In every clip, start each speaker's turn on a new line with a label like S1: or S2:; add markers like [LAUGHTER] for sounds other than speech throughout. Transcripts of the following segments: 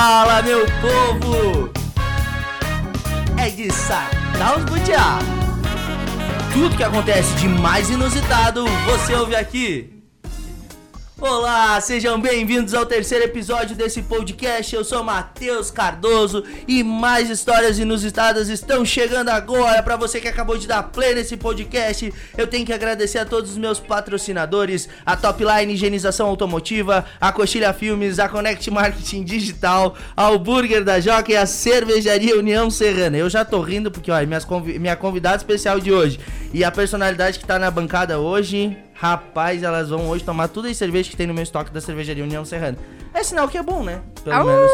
S1: Fala, meu povo! É de sacar os butiá. Tudo que acontece de mais inusitado, você ouve aqui. Olá, sejam bem-vindos ao terceiro episódio desse podcast. Eu sou Matheus Cardoso e mais histórias inusitadas estão chegando agora. Para você que acabou de dar play nesse podcast, eu tenho que agradecer a todos os meus patrocinadores: a Topline Higienização Automotiva, a Coxilha Filmes, a Connect Marketing Digital, ao Burger da Joca e a Cervejaria União Serrana. Eu já tô rindo porque, olha, minhas convi minha convidada especial de hoje e a personalidade que tá na bancada hoje Rapaz, elas vão hoje tomar tudo as cervejas que tem no meu estoque da cervejaria União Serrana. É sinal que é bom, né? Pelo
S2: Au!
S1: menos.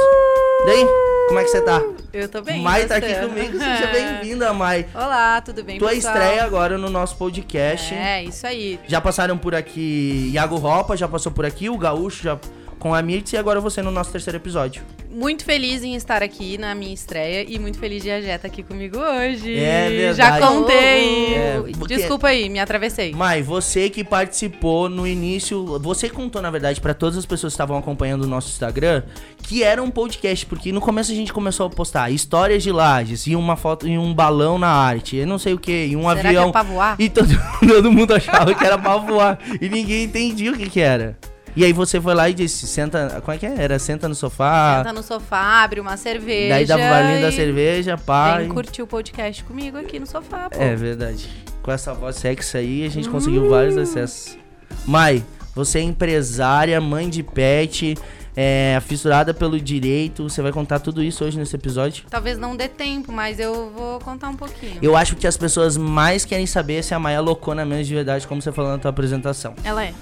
S1: Daí, como é que você tá?
S2: Eu tô bem.
S1: Mai tá aqui comigo, seja [LAUGHS] bem-vinda, Mai.
S2: Olá, tudo bem,
S1: Tua
S2: pessoal?
S1: estreia agora no nosso podcast.
S2: É, isso aí.
S1: Já passaram por aqui Iago Ropa, já passou por aqui, o Gaúcho já com a Mirtz e agora você no nosso terceiro episódio.
S2: Muito feliz em estar aqui na minha estreia e muito feliz de a Jé tá aqui comigo hoje.
S1: É verdade.
S2: Já contei.
S1: É, porque-
S2: Desculpa aí, me atravessei.
S1: Mai, você que participou no início, você contou na verdade pra todas as pessoas que estavam acompanhando o nosso Instagram que era um podcast, porque no começo a gente começou a postar histórias de lajes e uma foto e um balão na arte, eu não sei o que, e um
S2: Será
S1: avião.
S2: que é pra voar?
S1: E todo, [LAUGHS] todo mundo achava que era pra voar e ninguém entendia o que que era. E aí você foi lá e disse, senta, como é que é? Era senta no sofá.
S2: Senta no sofá, abre uma cerveja.
S1: Daí dava o barulho da cerveja, pá.
S2: Vem
S1: e-
S2: curtir o podcast comigo aqui no sofá, pô.
S1: É verdade. Com essa voz sexy aí, a gente
S2: Uh.
S1: conseguiu vários acessos. Mai, você é empresária, mãe de pet, é, fissurada pelo direito. Você vai contar tudo isso hoje nesse episódio.
S2: Talvez não dê tempo, mas eu vou contar um pouquinho.
S1: Eu acho que as pessoas mais querem saber se a Maia é loucona mesmo de verdade, como você falou na tua apresentação.
S2: Ela é.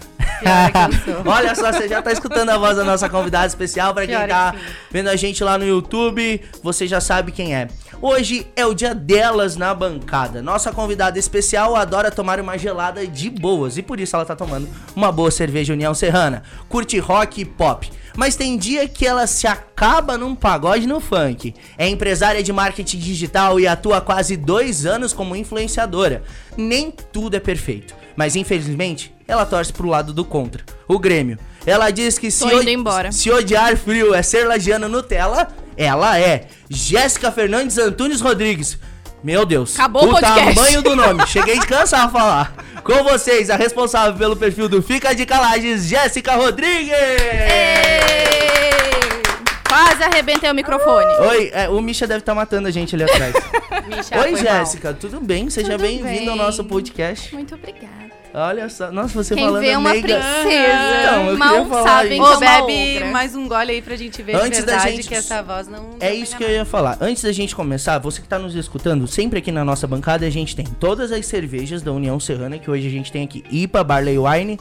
S2: [LAUGHS]
S1: Olha só, você já tá escutando a voz da nossa convidada especial. Pra quem
S2: Pior
S1: tá vendo a gente lá no YouTube, você já sabe quem é. Hoje é o dia delas na bancada. Nossa convidada especial adora tomar uma gelada de boas e por isso ela tá tomando uma boa cerveja União Serrana. Curte rock e pop. Mas tem dia que ela se acaba num pagode no funk. É empresária de marketing digital e atua há quase dois anos como influenciadora. Nem tudo é perfeito, mas infelizmente ela torce pro lado do contra, o Grêmio. Ela diz que se, se odiar frio é ser lagiana Nutella, ela é Jéssica Fernandes Antunes Rodrigues. Meu Deus.
S3: Acabou o podcast.
S1: tamanho do nome. Cheguei de cansar a falar. Com vocês, a responsável pelo perfil do Fica de Calages, Jéssica Rodrigues.
S3: Quase arrebentei o microfone.
S1: Oi, é, o Misha deve estar matando a gente ali atrás. [LAUGHS]
S2: Misha,
S1: Oi. Jéssica, tudo bem? Seja
S3: Tudo
S1: bem-vinda ao nosso podcast.
S3: Muito obrigada.
S1: Olha só, nossa, você
S3: Quem
S1: falando
S3: vê uma
S1: meiga.
S3: princesa,
S1: Então, eu
S3: mal sabem
S1: isso.
S3: que
S2: Ô,
S3: é uma
S2: bebe
S3: ogra.
S2: mais um gole aí pra gente ver
S1: Antes
S2: de
S1: da
S2: verdade
S1: gente-
S2: que essa voz não...
S1: É isso que eu ia falar. Antes da gente começar, você que tá nos escutando, sempre aqui na nossa bancada a gente tem todas as cervejas da União Serrana, que hoje a gente tem aqui IPA, Barley Wine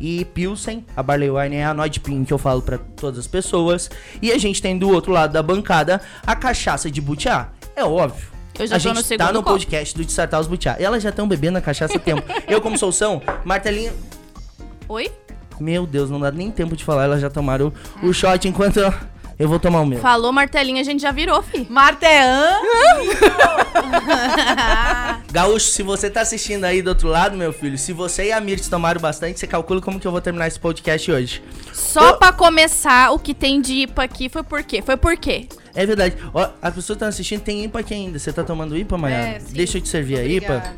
S1: e Pilsen. A Barley Wine é a Noid Pin que eu falo pra todas as pessoas. E a gente tem do outro lado da bancada a cachaça de butiá. É óbvio.
S3: Eu já
S1: a
S3: tô
S1: gente
S3: no
S1: tá
S3: segundo
S1: no
S3: copo.
S1: podcast do Dissartar os Butiá. Elas já estão bebendo a cachaça há tempo. eu, como sou são, martelinho.
S3: Oi?
S1: Meu Deus, não dá nem tempo de falar. Elas já tomaram o shot enquanto eu, eu vou tomar o meu.
S3: Falou martelinho, a gente já virou, fi.
S2: Martean! [LAUGHS]
S1: Gaúcho, se você tá assistindo aí do outro lado, meu filho, se você e a Mirtz tomaram bastante, você calcula como que eu vou terminar esse podcast hoje.
S3: Só
S1: Ô.
S3: pra começar, o que tem de IPA aqui foi por quê? Foi por quê?
S1: É verdade. Ó, as pessoas estão assistindo, tem IPA aqui ainda. Você tá tomando IPA, Mayara?
S2: É, sim.
S1: Deixa eu te servir a IPA.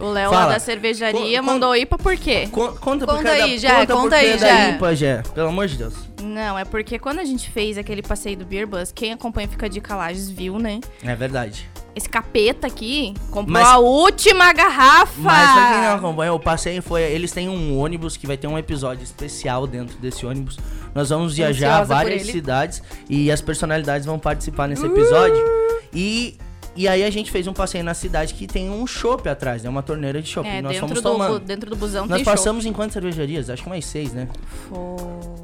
S3: O Léo lá da cervejaria
S1: Con-
S3: mandou IPA por quê?
S1: Con- conta
S2: Conta aí, Jé,
S1: conta
S2: conta
S1: por
S2: aí, Jé.
S1: IPA, Jé. Pelo amor de Deus.
S3: Não, é porque quando a gente fez aquele passeio do Beer Bus, quem acompanha Fica de Calages viu, né?
S1: É verdade.
S3: Esse capeta aqui comprou
S1: Mas-
S3: a última garrafa.
S1: Mas pra quem não acompanha, o passeio foi. Eles têm um ônibus que vai ter um episódio especial dentro desse ônibus. Nós vamos viajar a
S2: Ansiosa por
S1: várias cidades e as personalidades vão participar nesse episódio. E. E aí a gente fez um passeio na cidade que tem um chopp atrás, né? Uma torneira de chopp.
S3: É,
S1: nós fomos
S3: do,
S1: tomando.
S3: dentro do busão
S1: Nós passamos em quantas cervejarias? Acho que umas seis, né?
S3: show.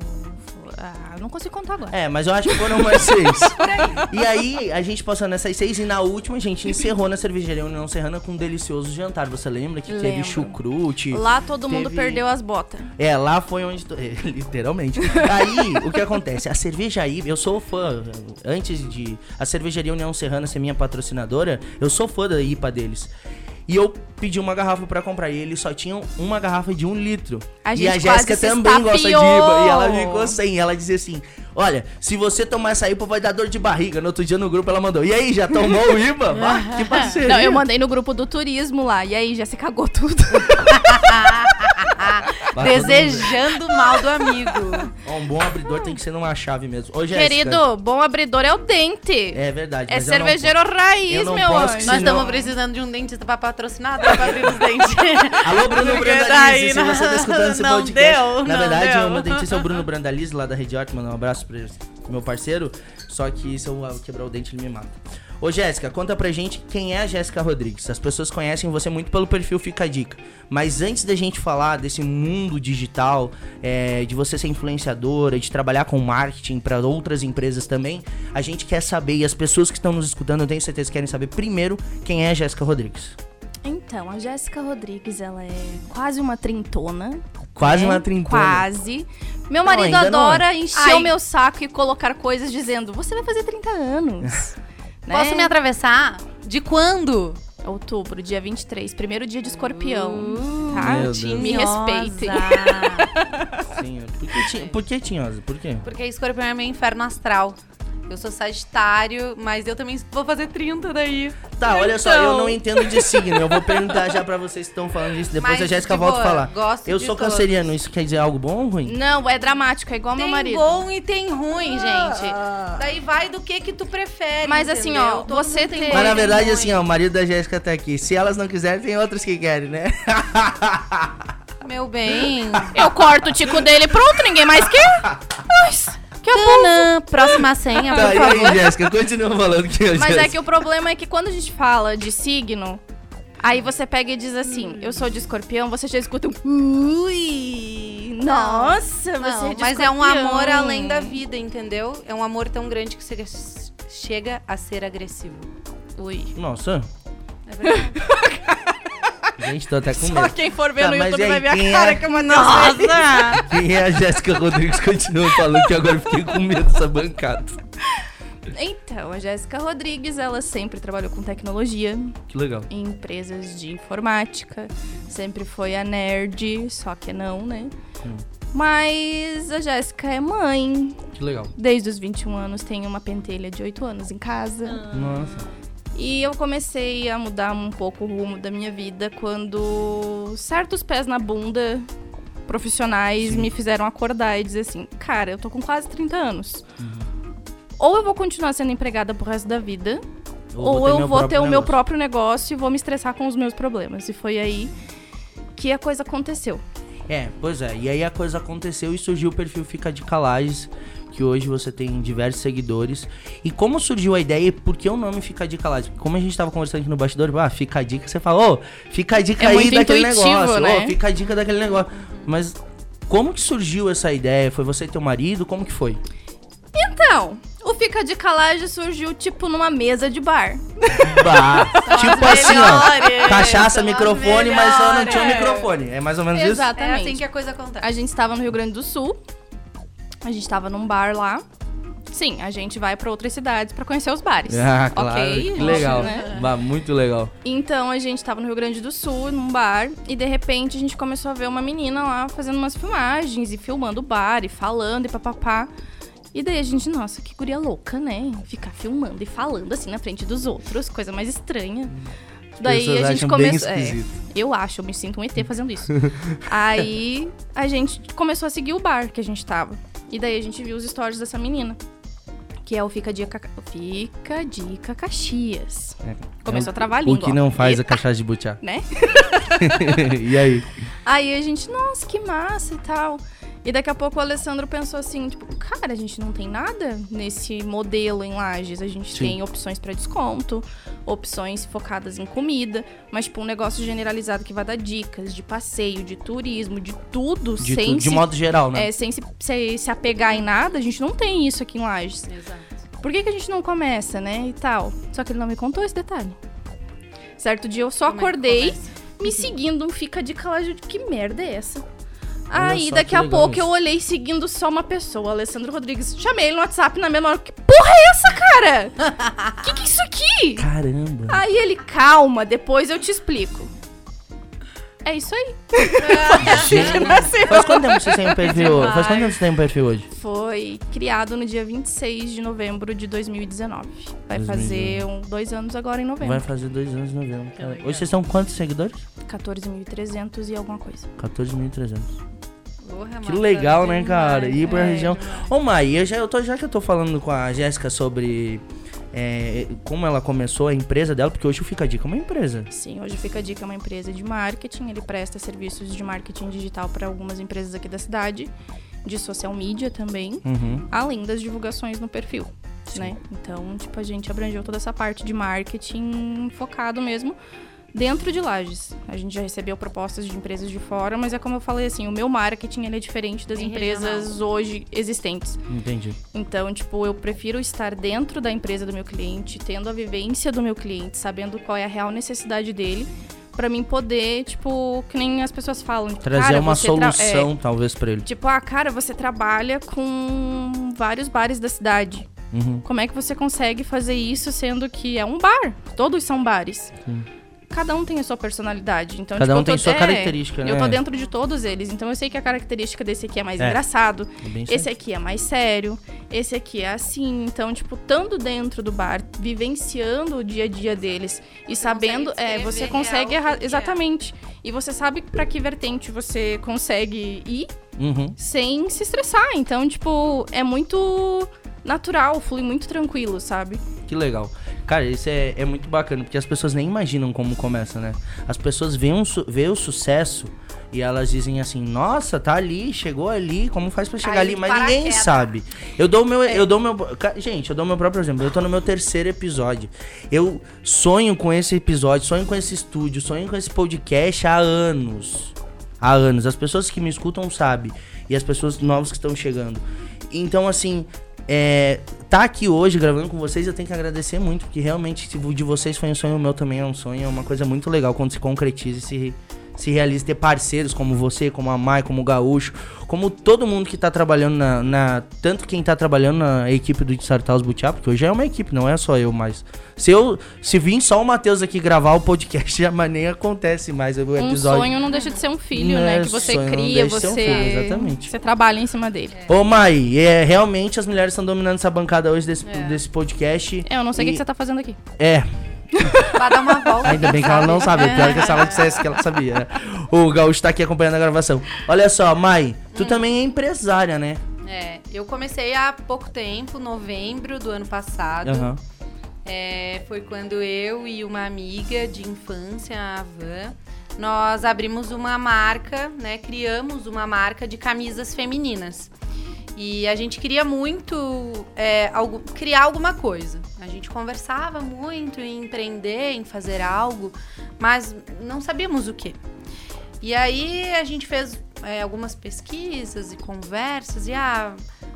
S3: Não consigo contar agora.
S1: É, mas eu acho que foram umas seis. [LAUGHS] e aí, a gente passou nessas seis e na última a gente encerrou na cervejaria União Serrana com um delicioso jantar. Você lembra que teve
S3: Lembro.
S1: chucrute?
S3: Lá todo mundo
S1: teve-
S3: perdeu as botas.
S1: É, lá foi onde. to- [LAUGHS] é, Literalmente. Aí, o que acontece? A cerveja aí, eu sou fã. Antes de a cervejaria União Serrana ser minha patrocinadora, eu sou fã da IPA deles. E eu pedi uma garrafa pra comprar. E eles só tinham uma garrafa de um litro.
S3: A
S1: e a Jéssica também gosta de. IPA. E ela ficou sem. Ela dizia assim: Olha, se você tomar essa IPA, vai dar dor de barriga. No outro dia no grupo ela mandou: E aí, já tomou o IPA? [LAUGHS] Ah, que parceria.
S3: Não, eu mandei no grupo do turismo lá. E aí, já se cagou tudo. [LAUGHS]
S2: Desejando mal do amigo.
S1: Ó, um bom abridor tem que ser numa chave mesmo. Ô, Jéssica,
S3: Querido, bom abridor é o dente.
S1: É verdade.
S3: É
S1: mas eu não
S3: cervejeiro raiz,
S1: eu não
S3: meu
S1: posso
S3: anjo.
S1: que
S2: Nós
S1: Senão-
S2: estamos precisando de um dentista pra patrocinar pra abrir os dentes. [LAUGHS]
S1: Alô, Bruno [LAUGHS]
S2: Porque
S1: Brandalize, se
S2: não-
S1: você tá escutando esse
S2: não
S1: podcast.
S2: deu,
S1: Na
S2: não
S1: verdade,
S2: deu.
S1: o meu dentista é o Bruno Brandalize, lá da Rede Ótima. Um abraço pra ele, meu parceiro. Só que se eu quebrar o dente, ele me mata. Ô, Jéssica, conta pra gente quem é a Jéssica Rodrigues. As pessoas conhecem você muito pelo perfil Fica a Dica. Mas antes da gente falar desse mundo digital, é, de você ser influenciadora, de trabalhar com marketing pra outras empresas também, a gente quer saber, e as pessoas que estão nos escutando, eu tenho certeza que querem saber primeiro quem é a Jéssica Rodrigues.
S3: Então, a Jéssica Rodrigues, ela é quase uma trintona.
S1: Quase
S3: né?
S1: uma trintona.
S3: Quase. Meu marido
S1: não
S3: adora encher
S2: Ai.
S3: o meu saco e colocar coisas dizendo: Você vai fazer 30 anos. [LAUGHS] né?
S2: Posso me atravessar? De quando?
S3: Outubro, dia 23, primeiro dia de escorpião.
S2: Uh,
S3: tá? Me respeitem. [LAUGHS]
S1: Sim, por que, ti- por que tinhosa? Por quê?
S2: Porque escorpião é meu inferno astral. Eu sou sagitário, mas eu também vou fazer 30 daí.
S1: Tá, olha só, eu
S2: Então.
S1: não entendo de signo. Eu vou perguntar já pra vocês que estão falando disso. Depois
S2: Mas,
S1: a Jéssica
S2: de
S1: volta a falar.
S2: gosto
S1: Eu
S2: de
S1: sou
S2: todos.
S1: canceriano, isso quer dizer algo bom ou ruim?
S3: Não, é dramático, é igual meu
S2: Tem
S3: marido.
S2: bom e tem ruim, gente.
S1: Ah.
S2: Daí vai do que que tu prefere,
S3: Mas assim,
S2: entendeu?
S3: ó,
S2: Todo
S3: você
S2: tem
S3: tem-
S1: Mas na verdade,
S2: ruim.
S1: assim, ó, o marido da Jéssica tá aqui. Se elas não quiserem, tem outros que querem, né?
S2: Meu bem.
S3: Eu corto o tico dele e pronto, ninguém mais quer. [LAUGHS] Bom.
S2: Tanã, próxima senha,
S1: tá,
S2: por
S1: e
S2: favor.
S1: aí, Jéssica, continua falando que eu
S3: Mas é que o problema é que quando a gente fala de signo, aí você pega e diz assim, eu sou de escorpião, você já escuta um ui, nossa, você é de
S2: mas é um
S3: escorpião."
S2: amor além da vida, entendeu? É um amor tão grande que você chega a ser agressivo.
S3: Ui.
S1: Nossa,
S2: É verdade. [LAUGHS]
S1: gente, tô até com
S3: Só
S1: medo.
S3: quem for ver
S1: Tá,
S3: no YouTube
S1: aí,
S3: vai ver a cara
S1: é?
S3: que eu mandei. Nossa!
S1: Quem é a Jéssica Rodrigues? Continua falando que agora eu fiquei com medo dessa bancada.
S3: Então, a Jéssica Rodrigues, ela sempre trabalhou com tecnologia,
S1: Que legal.
S3: em empresas de informática. Sempre foi a nerd, só que não, né?
S1: Hum.
S3: Mas a Jéssica é mãe.
S1: Que legal.
S3: Desde os 21 anos tem uma pentelha de 8 anos em casa.
S1: Nossa.
S3: E eu comecei a mudar um pouco o rumo da minha vida quando certos pés na bunda profissionais
S1: Sim.
S3: me fizeram acordar e dizer assim: cara, eu tô com quase 30 anos.
S1: Uhum.
S3: Ou eu vou continuar sendo empregada pro resto da vida, ou, eu vou ter
S1: próprio
S3: o meu
S1: negócio.
S3: próprio negócio e vou me estressar com os meus problemas. E foi aí que a coisa aconteceu.
S1: É, pois é. E aí a coisa aconteceu e surgiu o perfil Fica de Calages, que hoje você tem diversos seguidores. E como surgiu a ideia e por que o nome Fica de Calages? Como a gente tava conversando aqui no bastidor, ah, fica a dica, você fala, ô, fica a dica
S3: É
S1: aí daquele negócio,
S3: né?
S1: ô, fica a dica daquele negócio. Mas como que surgiu essa ideia? Foi você e teu marido? Como que foi?
S3: Então, Fica de Calage surgiu tipo numa mesa de bar.
S1: Bah, [LAUGHS] tipo assim, ó, cachaça, microfone, mas só não tinha um microfone. É mais ou menos isso?
S2: É
S3: Exatamente.
S2: assim que a coisa acontece.
S3: A gente estava no Rio Grande do Sul. A gente estava num bar lá. Sim, a gente vai pra outras cidades pra conhecer os bares.
S1: Ah, claro.
S3: Ok, gente,
S1: legal.
S3: né?
S1: Bah, muito legal.
S3: Então a gente tava no Rio Grande do Sul, num bar, e de repente a gente começou a ver uma menina lá fazendo umas filmagens e filmando o bar e falando e papapá. E daí a gente, nossa, que guria louca, né? Ficar filmando e falando assim na frente dos outros, coisa mais estranha. Daí a gente começou. é, eu acho, eu me sinto um ET fazendo isso. [LAUGHS] Aí a gente começou a seguir o bar que a gente tava. E daí a gente viu os stories dessa menina. Que é o Fica Dica, Fica Dica Caxias. Começou a travar a língua.
S1: É, O que
S3: ó.
S1: não faz a
S3: Eita,
S1: cachaça de butiá.
S3: Né? [LAUGHS]
S1: e aí?
S3: Aí a gente, nossa, que massa e tal. E daqui a pouco o Alessandro pensou assim, tipo, cara, a gente não tem nada nesse modelo em Lages. A gente
S1: Sim.
S3: tem opções para desconto, opções focadas em comida, mas tipo um negócio generalizado que vai dar dicas de passeio, de turismo, de tudo,
S1: De,
S3: sem
S1: tu- de
S3: se,
S1: modo geral, né?
S3: é, sem se, se, se apegar em nada. A gente não tem isso aqui em Lages.
S2: Exato.
S3: Por que, que a gente não começa, né? E tal. Só que ele não me contou esse detalhe. Certo dia eu só
S2: Como é
S3: acordei
S2: começa?
S3: me seguindo um fica de calagem. Que merda é essa? Aí daqui a pouco
S1: isso.
S3: eu olhei seguindo só uma pessoa, Alessandro Rodrigues. Chamei ele no WhatsApp na mesma hora. Que porra é essa, cara? [LAUGHS] que que é isso aqui?
S1: Caramba.
S3: Aí ele, calma, depois eu te explico. É isso aí. [LAUGHS]
S1: Gente, [LAUGHS]
S3: nasceu.
S1: faz quanto tempo você tem um perfil? Faz quanto tempo você tem um perfil hoje?
S3: Foi criado no dia 26 de novembro de 2019. Vai
S1: 2019.
S3: fazer um, dois anos agora em novembro.
S1: Vai fazer dois anos em novembro. Hoje vocês são quantos seguidores?
S3: 14.300 e alguma coisa.
S1: 14.300.
S2: Porra,
S1: Que
S2: massa
S1: legal, né, cara? Ir pra
S2: É,
S1: região. Ô, Mai, eu já, eu tô, já que eu tô falando com a Jéssica sobre é, como ela começou a empresa dela, porque hoje o Fica a Dica é uma empresa.
S3: Sim, hoje fica a dica é uma empresa de marketing. Ele presta serviços de marketing digital para algumas empresas aqui da cidade, de social media também,
S1: Uhum.
S3: além das divulgações no perfil, né? Então, tipo, a gente abrangeu toda essa parte de marketing focado mesmo dentro de Lages. A gente já recebeu propostas de empresas de fora, mas é como eu falei assim, o meu marketing ele é diferente das
S2: Bem
S3: empresas hoje existentes.
S1: Entendi.
S3: Então, tipo, eu prefiro estar dentro da empresa do meu cliente, tendo a vivência do meu cliente, sabendo qual é a real necessidade dele, pra mim poder, tipo, que nem as pessoas falam. tipo,
S1: Trazer
S3: cara,
S1: uma
S3: tra-
S1: solução,
S3: é,
S1: talvez, pra ele.
S3: tipo, ah, cara, você trabalha com vários bares da cidade.
S1: Uhum.
S3: Como é que você consegue fazer isso sendo que é um bar? Todos são bares.
S1: Sim.
S3: Cada um tem a sua personalidade. Então,
S1: Cada
S3: tipo,
S1: um
S3: eu tô-
S1: tem sua
S3: é,
S1: característica, né?
S3: Eu tô dentro de todos eles. Então eu sei que a característica desse aqui é mais
S1: É.
S3: engraçado.
S1: É
S3: Esse aqui é mais sério, esse aqui é assim. Então, tipo, estando dentro do bar, vivenciando o dia a dia deles e sabendo, é, você consegue
S2: o que
S3: erra-
S2: que é.
S3: exatamente. E você sabe pra que vertente você consegue ir
S1: Uhum.
S3: sem se estressar. Então, tipo, é muito natural, flui muito tranquilo, sabe?
S1: Que legal. Cara, isso é, é muito bacana, porque as pessoas nem imaginam como começa, né? As pessoas veem, um vê o sucesso e elas dizem assim, nossa, tá ali, chegou ali, como faz pra chegar ali? Mas ninguém
S2: paraquedas.
S1: sabe. Eu dou meu,
S3: É.
S1: eu dou o meu, gente, eu dou o meu próprio exemplo. Eu tô no meu terceiro episódio. Eu sonho com esse episódio, sonho com esse estúdio, sonho com esse podcast há anos. Há anos. As pessoas que me escutam sabem. E as pessoas novas que estão chegando. Então, assim, é, tá aqui hoje gravando com vocês, eu tenho que agradecer muito, porque realmente se o de vocês foi um sonho, o meu também é um sonho, é uma coisa muito legal quando se concretiza e se, realiza, ter parceiros como você, como a Mai, como o Gaúcho, como todo mundo que tá trabalhando na, na- tanto quem tá trabalhando na equipe do Sartaus Butiá, porque hoje é uma equipe, não é só eu, mas se eu, se vir só o Matheus aqui gravar o podcast, [LAUGHS] já mas nem acontece mais o
S3: Um
S1: episódio.
S3: sonho não deixa de ser um filho,
S1: Não
S3: né?
S1: é
S3: Que você
S1: sonho,
S3: cria,
S1: ser um
S3: você.
S1: filho, exatamente.
S3: Você trabalha em cima dele.
S1: Ô Mai, é, realmente as mulheres estão dominando essa bancada hoje desse, desse podcast.
S3: É, eu não sei o que
S1: E-
S3: que você tá fazendo aqui.
S1: É,
S2: Vai dar uma volta.
S1: ainda bem que ela não sabe. Pior que se ela dissesse que ela sabia. né? O Gaúcho tá aqui acompanhando a gravação. Olha só, Mai, tu também é empresária, né?
S2: É, eu comecei há pouco tempo, novembro do ano passado.
S1: Aham.
S2: É, foi quando eu e uma amiga de infância, a Van, nós abrimos uma marca, né? Criamos uma marca de camisas femininas. E a gente queria muito é, algo- criar alguma coisa. A gente conversava muito em empreender, em fazer algo, mas não sabíamos o que. E aí a gente fez é, algumas pesquisas e conversas e ah,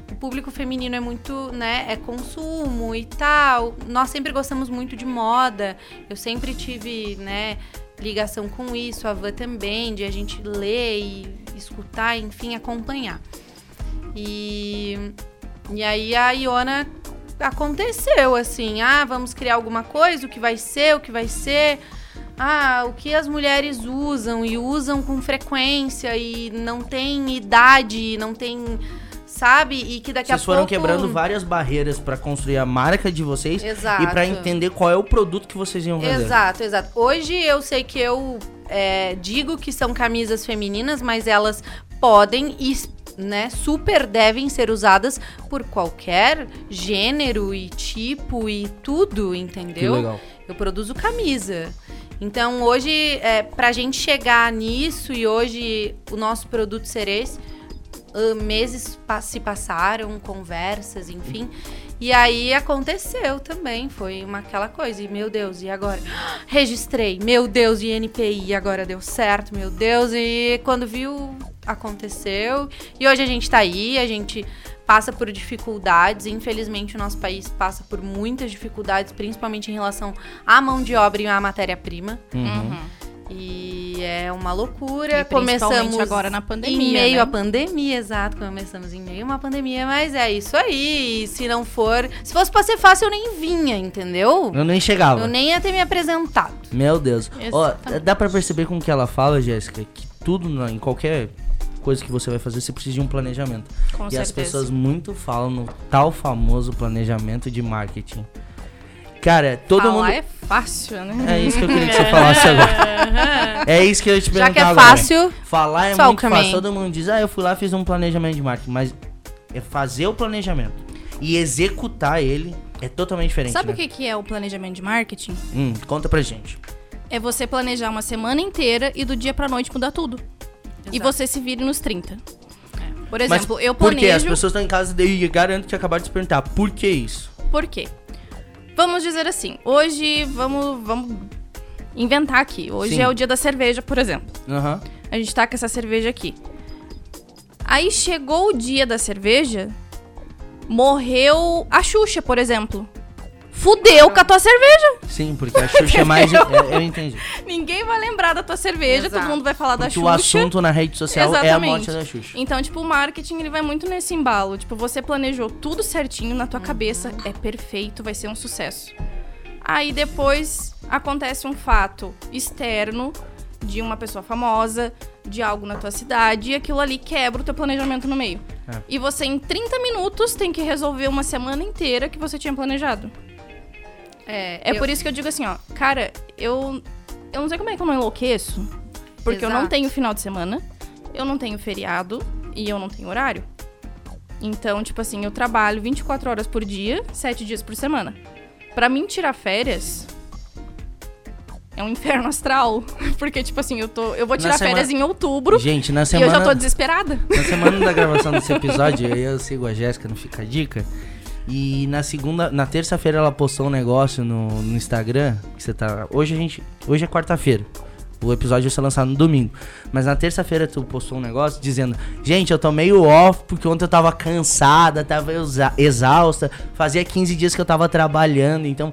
S2: o público feminino é muito, né, é consumo e tal. Nós sempre gostamos muito de moda. Eu sempre tive, né, ligação com isso, a Van também, de a gente ler e escutar, enfim, acompanhar. E e aí a Iona aconteceu assim, ah, vamos criar alguma coisa, o que vai ser, o que vai ser. Ah, o que as mulheres usam e usam com frequência e não tem idade, não tem, sabe? E que daqui
S1: Vocês
S2: a
S1: foram
S2: pouco
S1: quebrando várias barreiras pra construir a marca de vocês
S2: Exato.
S1: e pra entender qual é o produto que vocês iam vender.
S2: Exato, exato. Hoje eu sei que eu é, digo que são camisas femininas, mas elas podem e né, super devem ser usadas por qualquer gênero e tipo e tudo,
S1: Que
S2: entendeu?
S1: legal.
S2: Eu produzo camisa. Então hoje, é, pra gente chegar nisso e hoje o nosso produto ser esse, ah, meses pa- se passaram, conversas, enfim. E aí aconteceu também, foi uma aquela coisa. E meu Deus, e agora? [GASPS] Registrei, meu Deus, INPI, agora deu certo, meu Deus. E quando viu, aconteceu. E hoje a gente tá aí, a gente passa por dificuldades. Infelizmente, o nosso país passa por muitas dificuldades, principalmente em relação à mão de obra e à matéria-prima.
S1: Uhum.
S2: E é uma loucura.
S3: E principalmente
S2: Começamos
S3: agora na pandemia,
S2: Em meio
S3: né?
S2: à pandemia, exato. Começamos em meio a uma pandemia, mas é isso aí. E se não for. Se fosse pra ser fácil, eu nem vinha, entendeu?
S1: Eu nem chegava.
S2: Eu nem ia ter me apresentado.
S1: Meu Deus. Ó, dá pra perceber com que ela fala, Jéssica, que tudo, na- em qualquer coisa que você vai fazer, você precisa de um planejamento.
S3: Com
S1: e
S3: certeza.
S1: as pessoas muito falam no tal famoso planejamento de marketing. Cara, todo
S3: Falar
S1: mundo.
S3: é fácil, né?
S1: É isso que eu queria que você falasse agora. [LAUGHS] É isso que eu ia te
S2: Já
S1: perguntar
S2: que é
S1: agora.
S2: fácil,
S1: Falar é muito fácil. Todo mundo diz, ah, eu fui lá fiz um planejamento de marketing. Mas é fazer o planejamento e executar ele é totalmente diferente.
S3: Sabe
S1: né?
S3: o que que é o planejamento de marketing?
S1: Hum, conta pra gente.
S3: É você planejar uma semana inteira e do dia pra noite mudar tudo. E
S2: Exato.
S3: você se vire nos 30. Por
S1: Mas
S3: exemplo, eu
S1: Por quê?
S3: planejo...
S1: As pessoas estão em casa e garanto que acabaram de se perguntar. Por que isso?
S3: Por quê? Vamos dizer assim, hoje vamos, vamos inventar aqui. Hoje
S1: Sim.
S3: é o dia da cerveja, por exemplo.
S1: Aham.
S3: A gente tá com essa cerveja aqui. Aí chegou o dia da cerveja, morreu a Xuxa, por exemplo. Fudeu com a tua cerveja.
S1: Sim, porque a Xuxa é mais. é, eu entendi.
S3: Ninguém vai lembrar da tua cerveja,
S2: Exato.
S3: todo mundo vai falar da
S1: Porque
S3: Xuxa.
S1: o assunto na rede social é a
S3: Exatamente.
S1: morte da Xuxa.
S3: Então, tipo, o marketing ele vai muito nesse embalo. Tipo, você planejou tudo certinho na tua cabeça, é perfeito, vai ser um sucesso. Aí depois acontece um fato externo de uma pessoa famosa, de algo na tua cidade, e aquilo ali quebra o teu planejamento no meio.
S1: É.
S3: E você, em 30 minutos, tem que resolver uma semana inteira que você tinha planejado.
S2: É,
S3: É por isso que eu digo assim, ó, cara, eu, eu não sei como é que eu não enlouqueço. Porque eu não
S2: Exato.
S3: tenho final de semana, eu não tenho feriado e eu não tenho horário. Então, tipo assim, eu trabalho 24 horas por dia, 7 dias por semana. Pra mim tirar férias é um inferno astral, [LAUGHS] porque tipo assim, eu tô, eu vou tirar
S1: semana-
S3: férias em outubro
S1: Gente, na
S3: e eu
S1: semana.
S3: já tô desesperada.
S1: Na semana da [LAUGHS] gravação desse episódio, eu, eu sigo a Jéssica no Fica a Dica. E na segunda, na terça-feira ela postou um negócio no, no Instagram. Que você tá. Hoje a gente. Hoje é quarta-feira. O episódio vai ser lançado no domingo. Mas na terça-feira tu postou um negócio dizendo: Gente, eu tô meio off porque ontem eu tava cansada, tava exa- exausta. Fazia 15 dias que eu tava trabalhando. Então,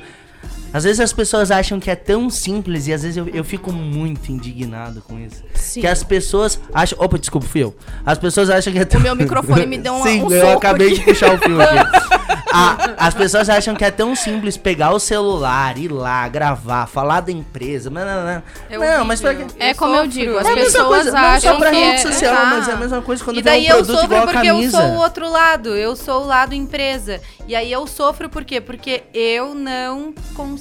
S1: às vezes as pessoas acham que é tão simples e às vezes eu, eu fico muito indignado com isso.
S3: Sim.
S1: Que as pessoas acham. Opa, desculpa, fui eu. As pessoas acham que é tão.
S3: meu microfone me deu [LAUGHS] uma-
S1: Sim,
S3: um
S1: eu
S3: soco
S1: acabei
S3: aqui.
S1: de puxar o fio aqui. [LAUGHS] Ah, as pessoas acham que é tão simples pegar o celular, ir lá, gravar, falar da empresa. Não, não, não.
S2: É
S1: não, mas pra que.
S3: É como eu digo, as
S1: É a mesma
S3: pessoas
S1: coisa, não só
S3: acham
S1: pra
S3: que
S1: rede
S3: é-
S1: social, mas é a mesma coisa quando
S2: E
S1: vê
S2: daí
S1: um
S2: eu
S1: produto
S2: sofro
S1: igual a
S2: porque eu sou o outro lado. Eu sou o lado empresa. E aí eu sofro por quê? Porque eu não consigo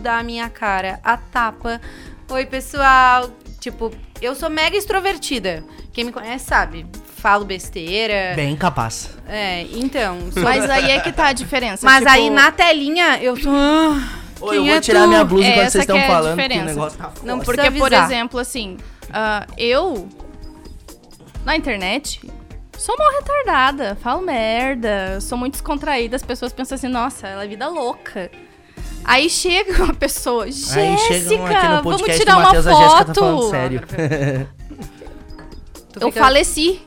S2: dar a minha cara a tapa. Oi, pessoal. Tipo, eu sou mega extrovertida. Quem me conhece sabe. Falo besteira.
S1: Bem capaz.
S2: É, então. sou-
S3: Mas aí é que tá a [LAUGHS] diferença.
S2: Mas
S3: tipo,
S2: aí na telinha eu sou. ah,
S1: Ô, eu vou
S2: é
S1: tirar
S2: tu?
S1: minha blusa
S3: É
S1: enquanto vocês estão
S3: é
S1: falando, que o negócio tá foda.
S2: Não
S3: Porque, por exemplo, assim, ah, eu, na internet, sou uma retardada, falo merda, sou muito descontraída, as pessoas pensam assim, nossa, ela é vida louca. Aí chega uma pessoa, Jéssica,
S1: Aí
S3: vamos tirar uma
S1: tá
S3: foto. [LAUGHS]
S2: Tu
S3: eu
S2: fica-
S3: faleci,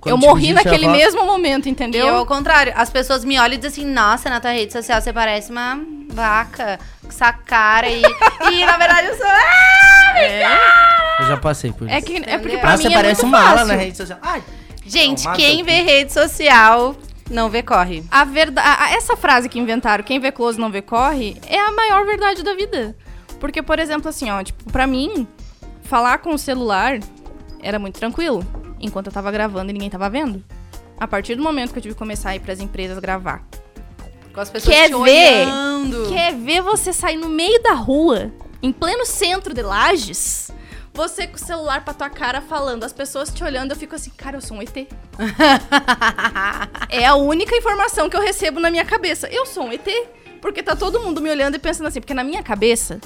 S1: Quando
S3: eu morri naquele mesmo momento,
S2: E
S3: entendeu?
S2: eu, ao contrário, as pessoas me olham e dizem assim, nossa, na tua rede social você parece uma vaca, com essa cara e, [LAUGHS] e na verdade eu sou... Ah!
S1: Eu já passei por isso.
S3: É, que, é porque pra
S1: Ah,
S3: mim
S1: você
S3: é
S1: parece
S3: muito
S1: uma ala na rede social. Ai,
S2: Gente,
S1: Não,
S2: quem vê rede social não vê corre.
S3: A verdade, essa frase que inventaram, quem vê close não vê corre, é a maior verdade da vida. Porque, por exemplo, assim, ó, tipo, pra mim, falar com o celular era muito tranquilo, enquanto eu tava gravando e ninguém tava vendo. A partir do momento que eu tive que começar a ir pras empresas gravar.
S2: Com as pessoas
S3: Quer
S2: te
S3: ver?
S2: olhando.
S3: Quer ver você sair no meio da rua, em pleno centro de Lages, você com o celular pra tua cara falando, as pessoas te olhando, eu fico assim, cara, eu sou um ET. [LAUGHS] é a única informação que eu recebo na minha cabeça. Eu sou um ET. Porque tá todo mundo me olhando e pensando assim, porque na minha cabeça,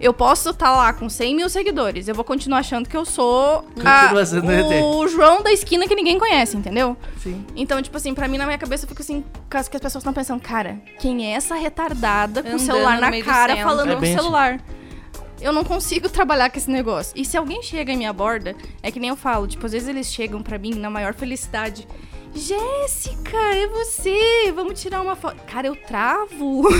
S3: eu posso estar lá com 100 mil seguidores, eu vou continuar achando que eu sou a- o João da esquina que ninguém conhece, entendeu?
S1: sim.
S3: Então, tipo assim, pra mim, na minha cabeça, eu fico assim, caso que as pessoas estão pensando, cara, quem é essa retardada com o celular na cara, falando
S1: É
S3: com o
S1: bem assim.
S3: Eu não consigo [LAUGHS] trabalhar com esse negócio. E se alguém chega e me aborda, é que nem eu falo, tipo, às vezes eles chegam pra mim na maior felicidade. Jéssica, é você! Vamos tirar uma foto. Cara, eu travo. [LAUGHS]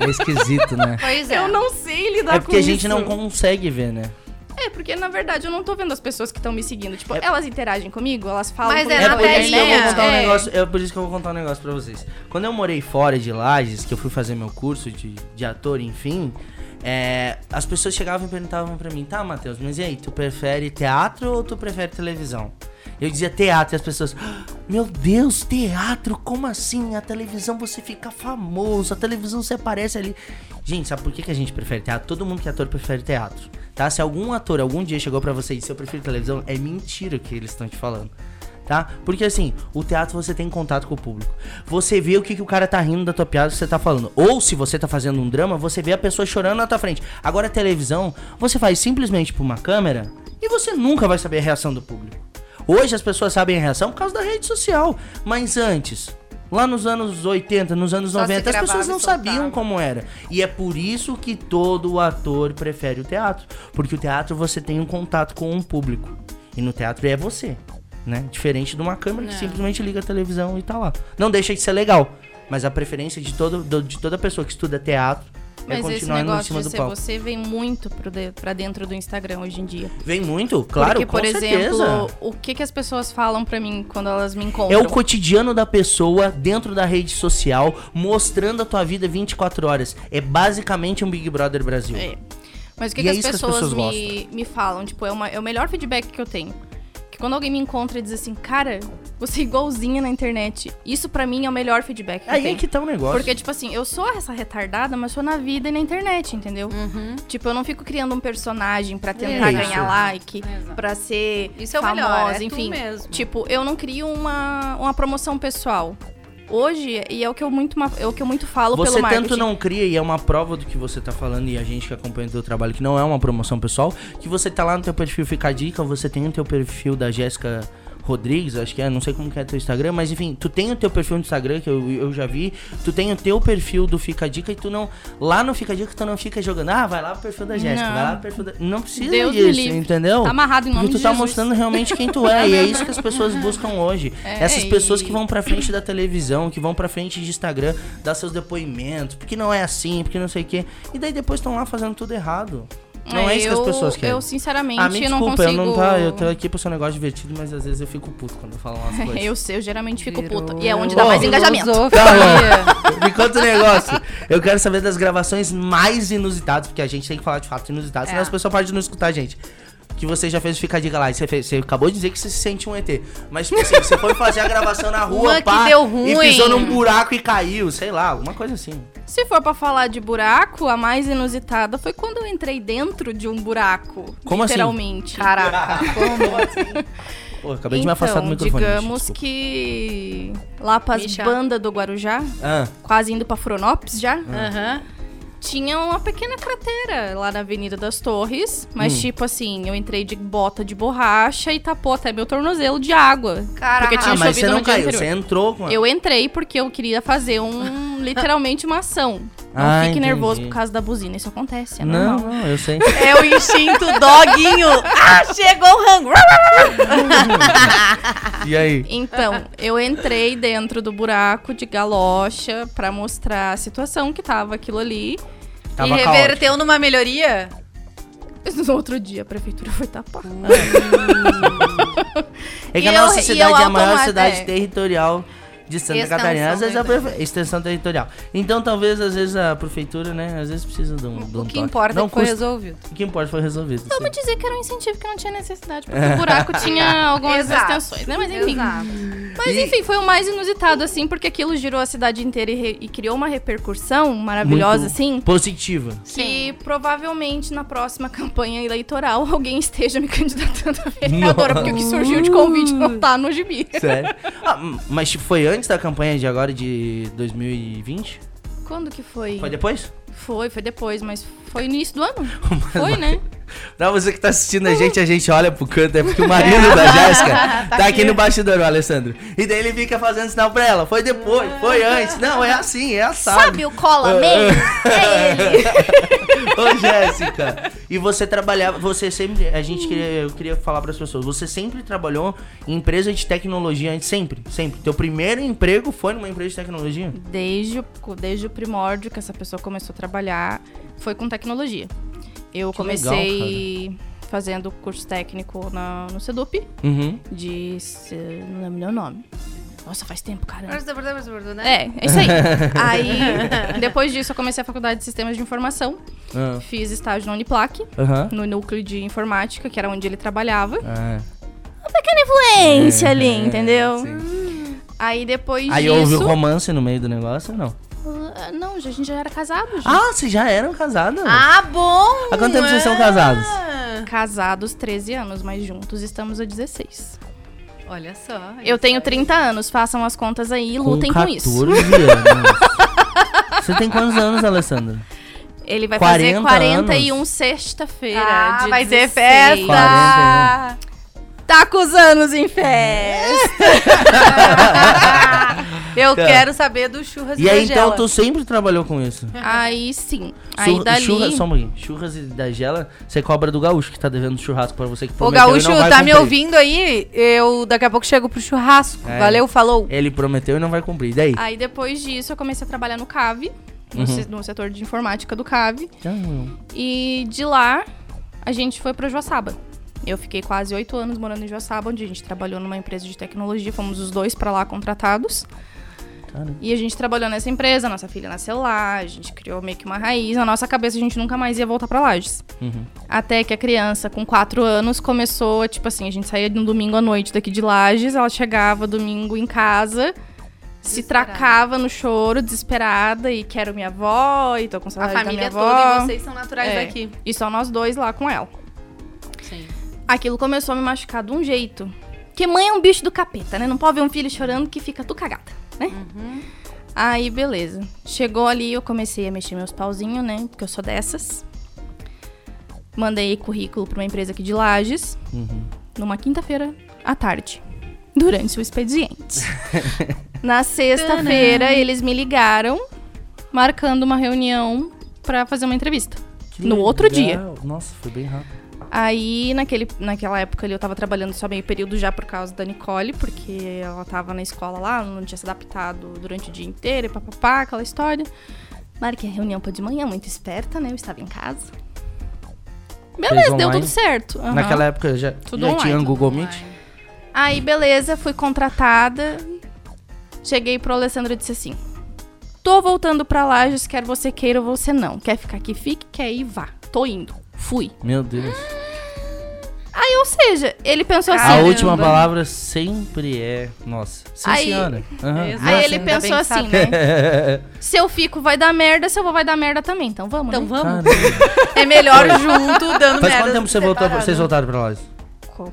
S1: É esquisito, né?
S2: Pois é.
S3: Eu não sei lidar
S1: É porque
S3: com
S1: a gente
S3: isso.
S1: não consegue ver, né?
S3: É, porque na verdade eu não tô vendo as pessoas que estão me seguindo. Tipo,
S1: É-
S3: elas interagem comigo, elas falam
S2: Mas
S3: comigo
S2: é
S1: É
S2: na
S1: por, isso que eu vou
S2: telinha.
S1: contar um
S3: É.
S1: negócio, é por isso que eu vou contar um negócio pra vocês. Quando eu morei fora de Lages, que eu fui fazer meu curso de, de ator, enfim, é, as pessoas chegavam e perguntavam pra mim, tá, Matheus, mas e aí, tu prefere teatro ou tu prefere televisão? Eu dizia teatro e as pessoas, "Ah, meu Deus, teatro, como assim? A televisão você fica famoso, a televisão você aparece ali. Gente, sabe por que, que a gente prefere teatro? Todo mundo que é ator prefere teatro, tá? Se algum ator algum dia chegou pra você e disse eu prefiro televisão, é mentira o que eles estão te falando tá? Porque assim, o teatro você tem contato com o público. Você vê o que, que o cara tá rindo da tua piada que você tá falando. Ou se você tá fazendo um drama, você vê a pessoa chorando na tua frente. Agora a televisão, você faz simplesmente por uma câmera e você nunca vai saber a reação do público. Hoje as pessoas sabem a reação por causa da rede social, mas antes Lá nos anos 80, nos anos
S2: Só se
S1: 90, as pessoas não sabiam como era. E é por isso que todo ator prefere o teatro. Porque o teatro você tem um contato com um público. E no teatro é você né? Diferente de uma câmera que
S2: Não.
S1: simplesmente liga a televisão e tá lá. Não deixa de ser legal, mas a preferência de, todo, do- de toda pessoa que estuda teatro é
S3: Mas esse
S1: continuar no
S3: negócio
S1: cima
S3: de
S1: do
S3: ser
S1: palco.
S3: você vem muito pra dentro do Instagram hoje em dia.
S1: Vem muito, claro,
S3: Porque,
S1: com
S3: por
S1: certeza.
S3: exemplo, o que, que as pessoas falam pra mim quando elas me
S1: É
S3: encontram?
S1: o cotidiano da pessoa dentro da rede social, mostrando a tua vida 24 horas. É basicamente um Big Brother Brasil.
S3: É. Mas o que, que
S1: é
S3: as
S1: isso que as
S3: pessoas,
S1: pessoas
S3: me, me falam? Tipo, é, uma- é o melhor feedback que eu tenho. Quando alguém me encontra e diz assim, cara, você é igualzinha na internet. Isso pra mim é o melhor feedback que
S1: Aí
S3: tenho.
S1: é que tá o negócio.
S3: Porque, tipo assim, eu sou essa retardada, mas sou na vida e na internet, entendeu?
S2: Uhum.
S3: Tipo, eu não fico criando um personagem pra tentar
S1: É isso.
S3: ganhar like,
S2: Exato.
S3: pra ser
S2: Isso é o
S3: famosa,
S2: melhor, é tu
S3: enfim.
S2: mesmo.
S3: Tipo, eu não crio uma, uma promoção pessoal. Hoje, e é o que eu muito, é o que eu muito falo
S1: Você
S3: pelo marketing.
S1: tanto não cria, e é uma prova do que você tá falando, e a gente que acompanha o teu trabalho, que não é uma promoção pessoal, que você tá lá no teu perfil Fica a Dica, você tem o teu perfil da Jéssica Rodrigues, acho que é, não sei como que é teu Instagram, mas enfim, tu tem o teu perfil no Instagram, que eu, eu já vi, tu tem o teu perfil do Fica a Dica, e tu não, lá no Fica a Dica, tu não fica jogando, ah, vai lá pro perfil da Jéssica, vai lá pro perfil da... Não precisa
S3: Deus
S1: disso, entendeu?
S3: Tá amarrado em nome
S1: Porque tu tá
S3: Jesus.
S1: mostrando realmente quem tu é, e é isso que as [LAUGHS] pessoas buscam hoje.
S3: É,
S1: Essas pessoas
S3: e-
S1: que vão pra frente da televisão, que vão pra frente de Instagram, dar seus depoimentos, porque não é assim, porque não sei o quê. E daí depois estão lá fazendo tudo errado. Não é, isso que as
S3: eu-
S1: pessoas querem.
S3: Eu, sinceramente,
S1: ah, me
S3: eu não
S1: desculpa,
S3: consigo...
S1: eu não tá, eu tô aqui pro seu negócio divertido, mas às vezes eu fico puto quando eu falo umas [LAUGHS] coisas.
S3: Eu sei, eu geralmente fico
S2: Virou
S3: puta. E é onde dá mais engajamento.
S1: Tá [LAUGHS] Me conta um negócio. Eu quero saber das gravações mais inusitadas, porque a gente tem que falar de fato inusitado, senão
S2: É.
S1: as pessoas podem não escutar a gente. Que você já fez ficar dica lá. e Você, fez- você acabou de dizer que você se sente um ET. Mas, tipo assim, você foi fazer a gravação na [LAUGHS] rua,
S2: Uma que
S1: pá,
S2: deu
S1: e
S2: ruim.
S1: pisou num buraco e caiu, sei lá, alguma coisa assim.
S3: Se for pra falar de buraco, a mais inusitada foi quando eu entrei dentro de um buraco.
S1: Como assim?
S3: literalmente.
S2: Caraca, [LAUGHS] como?
S1: Pô, acabei de me afastar do
S3: Então,
S1: microfone.
S3: digamos
S1: desculpa.
S3: que lá pras
S2: Misha.
S3: bandas do Guarujá,
S1: Ah,
S3: quase indo pra Fronopes já,
S2: Aham.
S3: Tinha uma pequena cratera lá na Avenida das Torres. Mas,
S1: Hum.
S3: tipo assim, eu entrei de bota de borracha e tapou até meu tornozelo de água.
S2: Caraca.
S3: Porque tinha
S1: ah, mas você não caiu,
S3: anterior.
S1: você entrou com a...
S3: Eu entrei porque eu queria fazer um, [LAUGHS] literalmente uma ação. Não
S1: Ah,
S3: fique nervoso
S1: entendi.
S3: por causa da buzina, isso acontece, é
S1: Não,
S3: normal.
S1: não, eu sei. [LAUGHS]
S2: É o instinto doguinho. [LAUGHS] Ah, chegou o rango.
S1: E aí?
S3: Então, eu entrei dentro do buraco de galocha pra mostrar a situação que tava aquilo ali.
S1: Tava
S2: e
S1: caótico.
S2: reverteu numa melhoria?
S3: No outro dia a prefeitura foi tapar. [LAUGHS]
S1: É que
S3: E
S1: a
S3: eu-
S1: nossa
S3: e
S1: cidade
S3: eu
S1: é a maior cidade
S3: é.
S1: territorial de Santa
S2: Extensão
S1: Catarina. Às vezes a prefe... extensão territorial. Então talvez, às vezes, a prefeitura, né? Às vezes precisa de um, de um
S2: O que
S1: toque.
S2: importa
S1: Não
S2: é que foi
S1: custa.
S2: resolvido.
S1: O que importa foi resolvido. sim.
S3: Vamos dizer que era um incentivo que não tinha necessidade, porque o buraco [LAUGHS] tinha algumas
S2: Exato.
S3: extensões, né? Mas enfim.
S2: Exato.
S3: Mas enfim, foi o mais inusitado, assim, porque aquilo girou a cidade inteira e, re- e criou uma repercussão maravilhosa,
S1: Muito
S3: assim.
S1: Positiva.
S3: Que provavelmente na próxima [LAUGHS] campanha eleitoral alguém esteja me candidatando a [LAUGHS] vereadora, porque o que surgiu de convite não tá no gibi.
S1: Sério. Ah, mas foi antes da campanha de agora de 2020?
S3: Quando que foi?
S1: Foi depois?
S3: Foi, foi depois, mas foi no início do ano. [LAUGHS] Foi, né?
S1: Pra você que tá assistindo a gente, a gente olha pro canto, é porque o marido [LAUGHS] da Jéssica tá aqui no bastidor, o Alessandro. E daí ele fica fazendo sinal pra ela. Foi depois, foi antes. Não, é assim, é assado.
S3: Sabe o Cola Man? [LAUGHS] É ele.
S1: Ô, Jéssica, E você trabalhava, você sempre, a gente queria, eu queria falar para as pessoas, você sempre trabalhou em empresa de tecnologia, sempre, sempre. Teu primeiro emprego foi numa empresa de tecnologia?
S3: Desde o, desde o primórdio que essa pessoa começou a trabalhar, foi com tecnologia. Eu
S1: Que
S3: comecei fazendo curso técnico na, no Sedup,
S1: Uhum.
S3: de. Não lembro nem o nome. Nossa, faz tempo, caramba.
S2: né?
S3: É, é isso aí. [LAUGHS] aí, depois disso, eu comecei a faculdade de Sistemas de Informação.
S1: Ah,
S3: Fiz estágio na Uniplac,
S1: Aham.
S3: no núcleo de informática, que era onde ele trabalhava.
S1: Ah.
S3: Pequena influência
S1: É,
S3: ali, entendeu?
S1: sim.
S3: Aí depois
S1: Aí
S3: disso.
S1: houve o romance no meio do negócio ou não?
S3: Ah, Não, já- a gente já era casado. Já.
S1: Ah, vocês já eram casados?
S2: Ah, bom!
S1: Há quanto tempo vocês são casados?
S2: Ah,
S3: Casados 13 anos, mas juntos estamos há 16.
S2: Olha só.
S3: Eu tenho 30 anos, façam as contas aí e lutem com, isso.
S1: 14 anos. [LAUGHS] Você tem quantos anos, Alessandra?
S3: Ele vai
S1: 40
S3: fazer 41 sexta-feira.
S2: Ah,
S3: de
S2: vai ter
S3: 16.
S2: festa!
S1: 41.
S3: Tá com os anos em festa. [LAUGHS] [LAUGHS]
S2: Eu
S1: Tá.
S2: quero saber do churras e,
S1: E aí, então, tu sempre trabalhou com isso?
S3: aí sim. Aí
S1: Churra-
S3: dali.
S1: Churras, só um pouquinho. Churras e da gela, você cobra do gaúcho que tá devendo churrasco pra você que prometeu e
S2: Gaúcho,
S1: não vai
S2: tá me
S1: cumprir.
S2: ouvindo aí? Eu daqui a pouco chego pro churrasco.
S1: É.
S2: Valeu, falou.
S1: Ele prometeu e não vai cumprir. E daí?
S3: Aí depois disso eu comecei a trabalhar no CAV, no,
S1: Uhum.
S3: no setor de informática do CAV.
S1: Ah,
S3: E de lá a gente foi pra Joaçaba. Eu fiquei quase oito anos morando em Joaçaba, onde a gente trabalhou numa empresa de tecnologia. Fomos os dois pra lá contratados.
S1: Cara.
S3: E a gente trabalhou nessa empresa, nossa filha nasceu lá, a gente criou meio que uma raiz. Na nossa cabeça a gente nunca mais ia voltar pra Lages.
S1: Uhum.
S3: Até que a criança, com quatro anos, começou, tipo assim, a gente saía no domingo à noite daqui de Lages, ela chegava domingo em casa, se tracava no choro, desesperada, e quero minha avó, e tô com
S2: A
S3: saudade da
S2: família
S3: minha
S2: toda
S3: avó.
S2: e vocês são naturais
S3: É.
S2: daqui.
S3: E só nós dois lá com ela.
S2: Sim.
S3: Aquilo começou a me machucar de um jeito. Que mãe é um bicho do capeta, né? Não pode ver um filho chorando que fica tu cagada, né? Aí, beleza. Chegou ali, eu comecei a mexer meus pauzinhos, né? Porque eu sou dessas. Mandei currículo pra uma empresa aqui de Lages,
S1: Uhum.
S3: numa quinta-feira à tarde, durante o expediente. [LAUGHS] Na sexta-feira, eles me ligaram, marcando uma reunião pra fazer uma entrevista.
S1: Que
S3: No outro
S1: legal. Nossa, foi bem rápido.
S3: Aí, naquele, naquela época ali, eu tava trabalhando só meio período já por causa da Nicole, porque ela tava na escola lá, não tinha se adaptado durante o dia inteiro e papapá, aquela história. Marquei a reunião pra de manhã, muito esperta, né? Eu estava em casa. Beleza, deu tudo certo. aham.
S1: Naquela época já,
S3: Tudo
S1: já
S3: online,
S1: tinha
S3: tudo
S1: Google Meet?
S3: Aí, beleza, fui contratada. Cheguei pro Alessandro e disse assim: Tô voltando pra Lages, quer você queira ou você não. Quer ficar aqui, fique, quer ir, vá. Tô indo. Fui.
S1: Meu Deus.
S3: Aí, ou seja, ele pensou assim.
S1: A última palavra sempre é. Nossa. Sim,
S3: Aí-
S1: senhora.
S2: Exato.
S3: Aí ele pensou assim,
S2: sabe.
S3: né? [LAUGHS] Se eu fico, vai dar merda. Se eu vou, vai dar merda também. Então vamos,
S2: Então
S3: né?
S2: vamos.
S1: Caramba.
S2: É melhor junto, dando
S1: Faz
S2: merda.
S1: quanto tempo você voltou, vocês voltaram pra nós?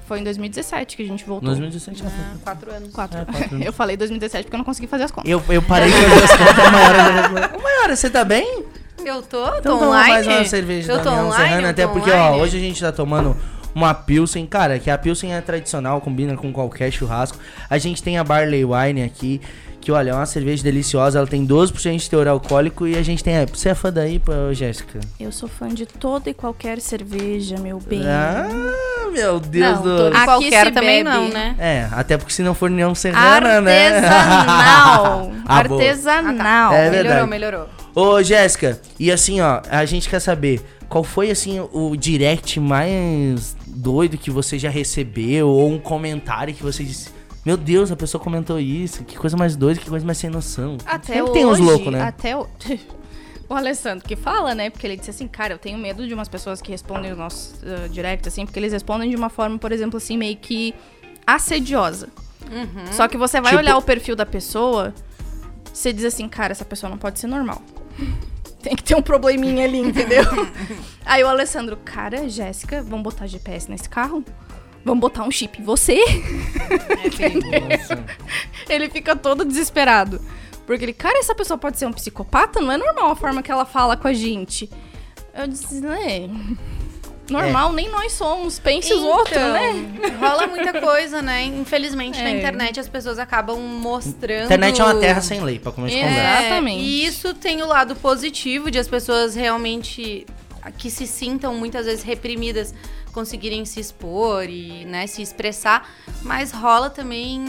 S3: Foi em 2017 que a gente voltou.
S1: 2017 já foi.
S2: Ah, quatro anos.
S3: Quatro.
S1: É, quatro anos.
S3: Eu falei 2017 porque eu não consegui fazer as contas.
S1: Eu, eu parei de fazer as contas, a Mayara. Ô, Mayara, você tá bem?
S2: Eu tô, tô
S1: Então
S2: online.
S1: mais uma cerveja
S2: eu tô
S1: União
S2: online,
S1: Serrana,
S2: eu
S1: até
S2: tô
S1: porque, ó,
S2: online.
S1: hoje a gente tá tomando uma Pilsen. Cara, que a Pilsen é tradicional, combina com qualquer churrasco. A gente tem a Barley Wine aqui, que, olha, é uma cerveja deliciosa. Ela tem 12% de teor alcoólico e a gente tem... a- Você é fã daí, pô, Jéssica?
S3: Eu sou fã de toda e qualquer cerveja, meu bem.
S1: Ah, meu Deus
S2: Não,
S1: do...
S3: Aqui
S2: qualquer também
S3: bebe.
S2: não, né?
S1: É, até porque se não for União Serrana, né?
S3: Artesanal. [LAUGHS]
S1: Ah.
S3: Artesanal.
S1: É
S2: melhorou, melhorou.
S1: Ô, Jéssica, e assim, ó, a gente quer saber qual foi, assim, o direct mais doido que você já recebeu, ou um comentário que você disse, meu Deus, a pessoa comentou isso, que coisa mais doida, que coisa mais sem noção.
S3: Até
S1: Sempre
S3: hoje,
S1: tem uns loucos, né?
S3: Até o... [LAUGHS] o Alessandro que fala, né? Porque ele disse assim, cara, eu tenho medo de umas pessoas que respondem os nossos uh, direct, assim, porque eles respondem de uma forma, por exemplo, assim, meio que assediosa.
S2: Uhum.
S3: Só que você vai
S1: Tipo-
S3: olhar o perfil da pessoa, você diz assim, cara, essa pessoa não pode ser normal. [LAUGHS] Tem que ter um probleminha ali, entendeu? [LAUGHS] Aí o Alessandro, cara, Jéssica, vamos botar GPS nesse carro? Vamos botar um chip em você?
S2: É.
S3: Ele fica todo desesperado. Porque ele, cara, essa pessoa pode ser um psicopata? Não é normal a forma que ela fala com a gente. Eu disse, né? Normal, nem nós somos. Pense os outros, né?
S2: Então, Rola muita coisa, né? Infelizmente, na
S3: É.
S2: internet as pessoas acabam mostrando.
S1: Internet é uma terra sem lei, pra começar
S3: É. Exatamente.
S2: E isso tem o lado positivo de as pessoas realmente que se sintam muitas vezes reprimidas conseguirem se expor e né, se expressar, mas rola também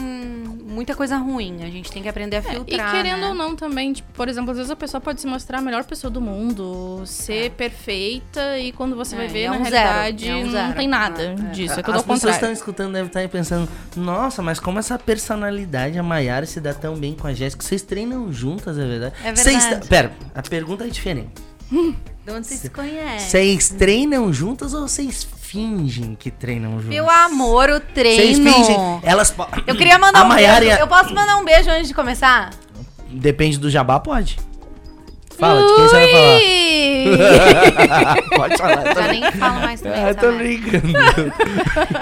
S2: muita coisa ruim. A gente tem que aprender a
S3: É, e
S2: filtrar.
S3: querendo
S2: né?
S3: ou não também, tipo, por exemplo, às vezes a pessoa pode se mostrar a melhor pessoa do mundo, ser perfeita e quando você
S2: É,
S3: vai ver,
S2: é
S3: na
S2: um zero,
S3: realidade,
S2: é um
S3: não tem nada
S2: É, é.
S3: disso, é
S1: As
S3: tudo ao
S1: pessoas estão escutando devem estar pensando, nossa, mas como essa personalidade, a Maiara, se dá tão bem com a Jéssica? Vocês treinam juntas, é verdade?
S2: É
S1: Vocês-
S2: verdade.
S1: Pera, a pergunta é diferente. [LAUGHS]
S2: De onde vocês se conhecem?
S1: Vocês treinam juntas ou vocês fingem que treinam juntas?
S2: Meu amor, o
S1: Vocês
S2: treino.
S1: fingem. Elas
S2: Eu queria mandar
S1: a
S2: um
S1: Maiara e
S2: beijo.
S1: a-
S2: Eu posso mandar um beijo antes de começar?
S1: Depende do jabá, pode. Fala, de quem você vai falar? [LAUGHS] pode falar.
S2: Já
S1: também.
S2: nem falo mais também.
S1: Ah,
S2: essa
S1: tô
S2: merda.
S1: brincando. [LAUGHS]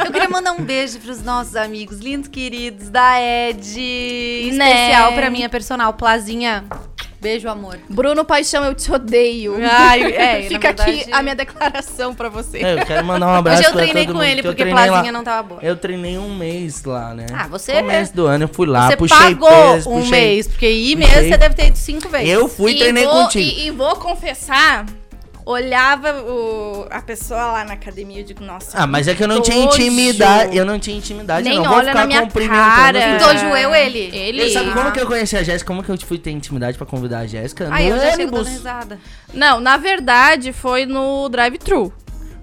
S2: Eu queria mandar um beijo pros nossos amigos lindos, queridos, da Ed.
S3: Né?
S2: especial pra minha personal, Plazinha. Beijo, amor.
S3: Bruno Paixão, eu te odeio.
S2: Ai, é, [LAUGHS]
S3: Fica aqui
S2: verdade-
S3: a minha declaração pra você.
S1: É, eu quero mandar um abraço
S2: Hoje eu treinei com
S1: mundo,
S2: ele porque
S1: treinei
S2: Plazinha
S1: lá.
S2: não tava boa.
S1: Eu treinei um mês lá, né?
S2: Ah, você-
S1: Começo do ano eu fui lá,
S2: você
S1: puxei
S2: pagou
S1: peso,
S2: um
S1: puxei-
S2: mês, porque ir
S1: puxei-
S2: mesmo você deve ter ido cinco vezes.
S1: Eu fui E treinei
S3: vou-
S1: contigo.
S3: E, e vou confessar, olhava o- a pessoa lá na academia, eu digo, nossa.
S1: Ah, mas é que eu não tinha intimidade. Eu não tinha intimidade.
S3: Nem
S1: eu não vou
S3: olha
S1: ficar
S3: na minha
S1: cumprimentando
S3: cara.
S2: Então joeu ele.
S3: Ele.
S1: Eu sabe como que eu conheci a Jéssica? Como que eu fui ter intimidade pra convidar a Jéssica?
S2: Ai,
S1: no
S2: eu já chego
S1: ônibus.
S2: dando risada.
S3: Não, na verdade foi no drive-thru.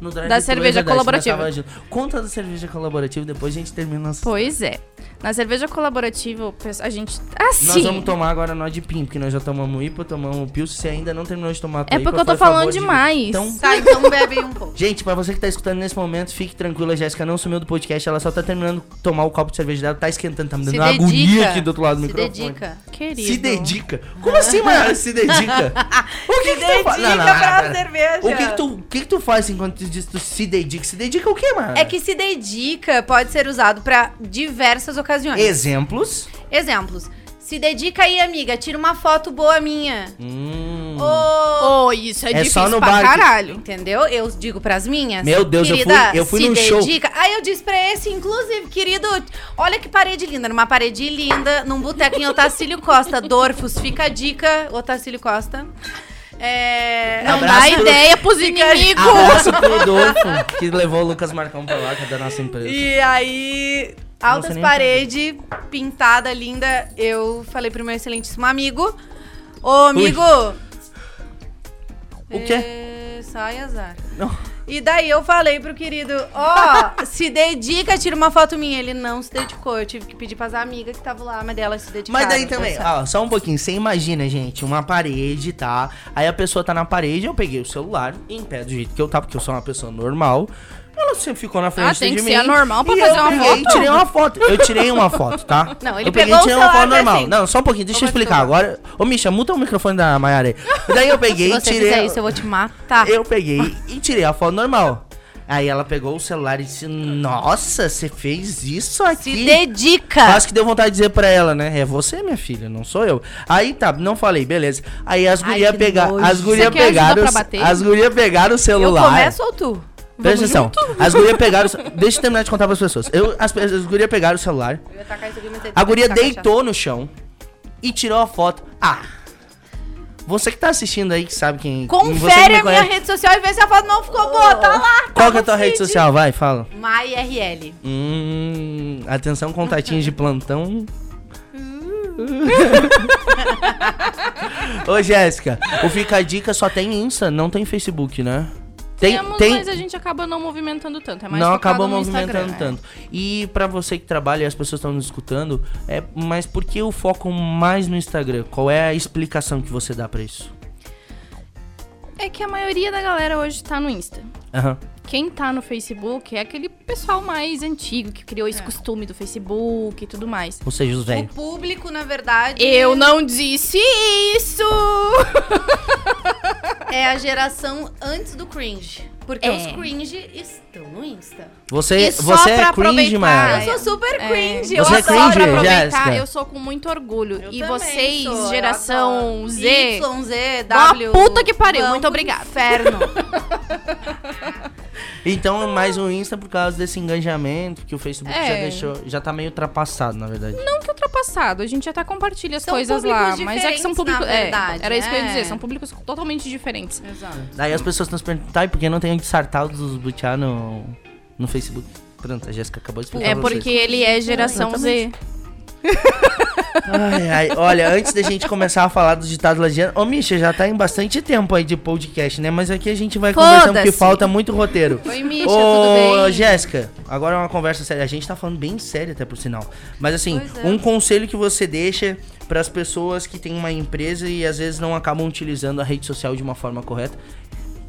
S1: No drive
S3: Da cerveja
S1: é verdade,
S3: colaborativa.
S1: Conta da cerveja colaborativa, depois a gente termina nossa...
S3: Pois é. Na cerveja colaborativa, a gente. Assim.
S1: Nós vamos tomar agora nó de pim, porque nós já tomamos IPA, tomamos Pilsen, você ainda não terminou de tomar tua
S3: É porque
S1: IPA,
S3: eu tô falando
S1: de-
S3: demais.
S1: Então,
S2: Tá, então bebe aí um pouco.
S1: Gente, pra você que tá escutando nesse momento, fique tranquila, a Jéssica não sumiu do podcast, ela só tá terminando de tomar o copo de cerveja dela, tá esquentando, tá me dando
S2: Se
S1: uma agonia
S2: dedica.
S1: aqui do outro lado do
S2: Se
S1: microfone.
S2: dedica.
S3: Querido.
S1: Se dedica? Como assim, Mayara, se dedica? [LAUGHS] O que
S2: Se
S1: que tu faz?
S2: dedica pra cerveja.
S1: O que que tu, que que tu faz enquanto tu diz tu se dedica? Se dedica o quê, mano?
S2: É que se dedica pode ser usado pra diversas ocasiões.
S1: Exemplos?
S2: Exemplos. Se dedica aí, amiga. Tira uma foto boa minha.
S1: Hum.
S2: Ô,
S3: Oh, isso é,
S1: É
S3: difícil
S1: só no
S3: pra
S1: bar que-
S3: caralho.
S2: Entendeu? Eu digo pras minhas.
S1: Meu Deus, eu
S2: querida,
S1: fui- eu fui
S2: se
S1: num show.
S2: dedica. Aí eu disse pra esse, inclusive, querido, olha que parede linda. Numa parede linda, num boteco em Otacílio Costa. Dorfos, fica a dica, Otacílio Costa. É...
S3: Não dá ideia pros inimigos.
S1: Abraço pro [LAUGHS] que levou o Lucas Marcão pra lá, que é da nossa empresa.
S2: E aí, altas paredes, pintada, linda. Eu falei pro meu excelentíssimo amigo. Ô, amigo!
S1: O quê?
S2: É, sai, azar.
S1: Não.
S2: E daí eu falei pro querido, ó, se dedica, tira uma foto minha. Ele não se dedicou. Eu tive que pedir pras amigas que estavam lá, mas delas se dedicaram.
S1: Mas daí também, ó, só um pouquinho. Você imagina, gente, uma parede, tá? Aí a pessoa tá na parede, eu peguei o celular em pé do jeito que eu tava, porque eu sou uma pessoa normal. Ela sempre ficou na frente
S3: Ah, tem
S1: de
S3: que
S1: mim.
S3: ser anormal pra
S1: e
S3: fazer
S1: eu
S3: uma
S1: peguei
S3: foto?
S1: Tirei uma foto. Eu tirei uma [LAUGHS] foto, tá?
S2: Não, ele
S1: eu peguei
S2: pegou
S1: e tirei uma foto
S2: e
S1: normal.
S2: assim.
S1: Não, só um pouquinho, deixa eu
S2: Opa,
S1: explicar. Agora, ô Misha, muta o microfone da Mayara aí. Daí eu [LAUGHS] peguei
S2: Se
S1: e
S2: você
S1: tirei.
S2: fizer isso, eu vou te matar.
S1: Eu peguei e tirei a foto normal. Aí ela pegou o celular e disse: Nossa, você fez isso aqui?
S2: Se dedica!
S1: Acho que deu vontade de dizer pra ela, né? É você, minha filha, não sou eu. Aí tá, não falei, beleza. Aí as gurias
S2: nojo.
S1: As gurias
S3: Você quer ajuda
S1: pegaram. As gurias pegaram o
S2: Eu
S1: celular.
S2: começo ou tu?
S1: Presta atenção. As gurias pegaram. Deixa eu terminar de contar pras pessoas. Eu, as, as gurias pegaram o celular.
S2: Eu ia tacar isso aqui,
S1: A guria
S2: tacar
S1: deitou no chão e tirou a foto. Ah! Você que tá assistindo aí, que sabe quem. você que
S2: Confere a minha rede social e vê se a foto não ficou boa. Tá lá.
S1: Qual que é a tua rede social? Vai, fala.
S2: MyRL.
S1: Hum, atenção, contatinhos de plantão. [LAUGHS] Ô, Jéssica, o Fica a Dica só tem Insta, não tem Facebook, né? Tem,
S3: Temos,
S1: tem,
S3: mas a gente acaba não movimentando tanto. É mais
S1: não
S3: no
S1: movimentando
S3: Instagram.
S1: tanto. E pra você que trabalha e as pessoas estão nos escutando, é, mas por que o foco mais no Instagram? Qual é a explicação que você dá pra isso?
S3: É que a maioria da galera hoje tá no Insta.
S1: Aham.
S3: Quem tá no Facebook é aquele pessoal mais antigo que criou esse costume do Facebook e tudo mais.
S1: Ou seja, os
S2: O
S1: velhos.
S2: público, na verdade,
S3: Eu não disse isso! [LAUGHS]
S2: é a geração antes do cringe. Porque
S3: É.
S2: os cringe estão no Insta.
S1: Você,
S3: só
S1: você é cringe, Mayara.
S2: Eu sou super
S3: É.
S2: cringe.
S1: Você
S2: eu
S1: é
S2: adoro.
S3: Só
S1: cringe,
S3: pra aproveitar,
S1: Jéssica?
S3: eu sou com muito orgulho.
S2: Eu
S3: e vocês,
S2: sou,
S3: geração. Z,
S2: Y, Z, W.
S3: puta que pariu, muito obrigada.
S2: Inferno. [LAUGHS]
S1: Então, mais o Insta por causa desse engajamento que o Facebook já
S3: É.
S1: deixou. Já tá meio ultrapassado, na verdade.
S3: Não que ultrapassado, a gente até compartilha as
S2: São
S3: coisas lá, mas é que são públicos.
S2: na
S3: é,
S2: verdade,
S3: era isso que eu ia
S2: é.
S3: dizer, são públicos totalmente diferentes.
S2: Exato.
S1: Daí as pessoas estão se perguntando, tá, e por que não tem onde sartar os butiá no, no Facebook? Pronto, a Jéssica acabou de explicar
S3: É
S1: pra
S3: porque
S1: vocês.
S3: ele é geração Z.
S1: Ai, ai, olha, antes da gente começar a falar dos ditados lagianos... Ô, Misha, já tá em bastante tempo aí de podcast, né? Mas aqui a gente vai conversando porque falta muito roteiro.
S2: Oi, Misha,
S1: Ô,
S2: tudo bem?
S1: Jéssica, agora é uma conversa séria. A gente tá falando bem sério até por sinal. Mas assim,
S2: é.
S1: um conselho que você deixa para as pessoas que têm uma empresa e às vezes não acabam utilizando a rede social de uma forma correta.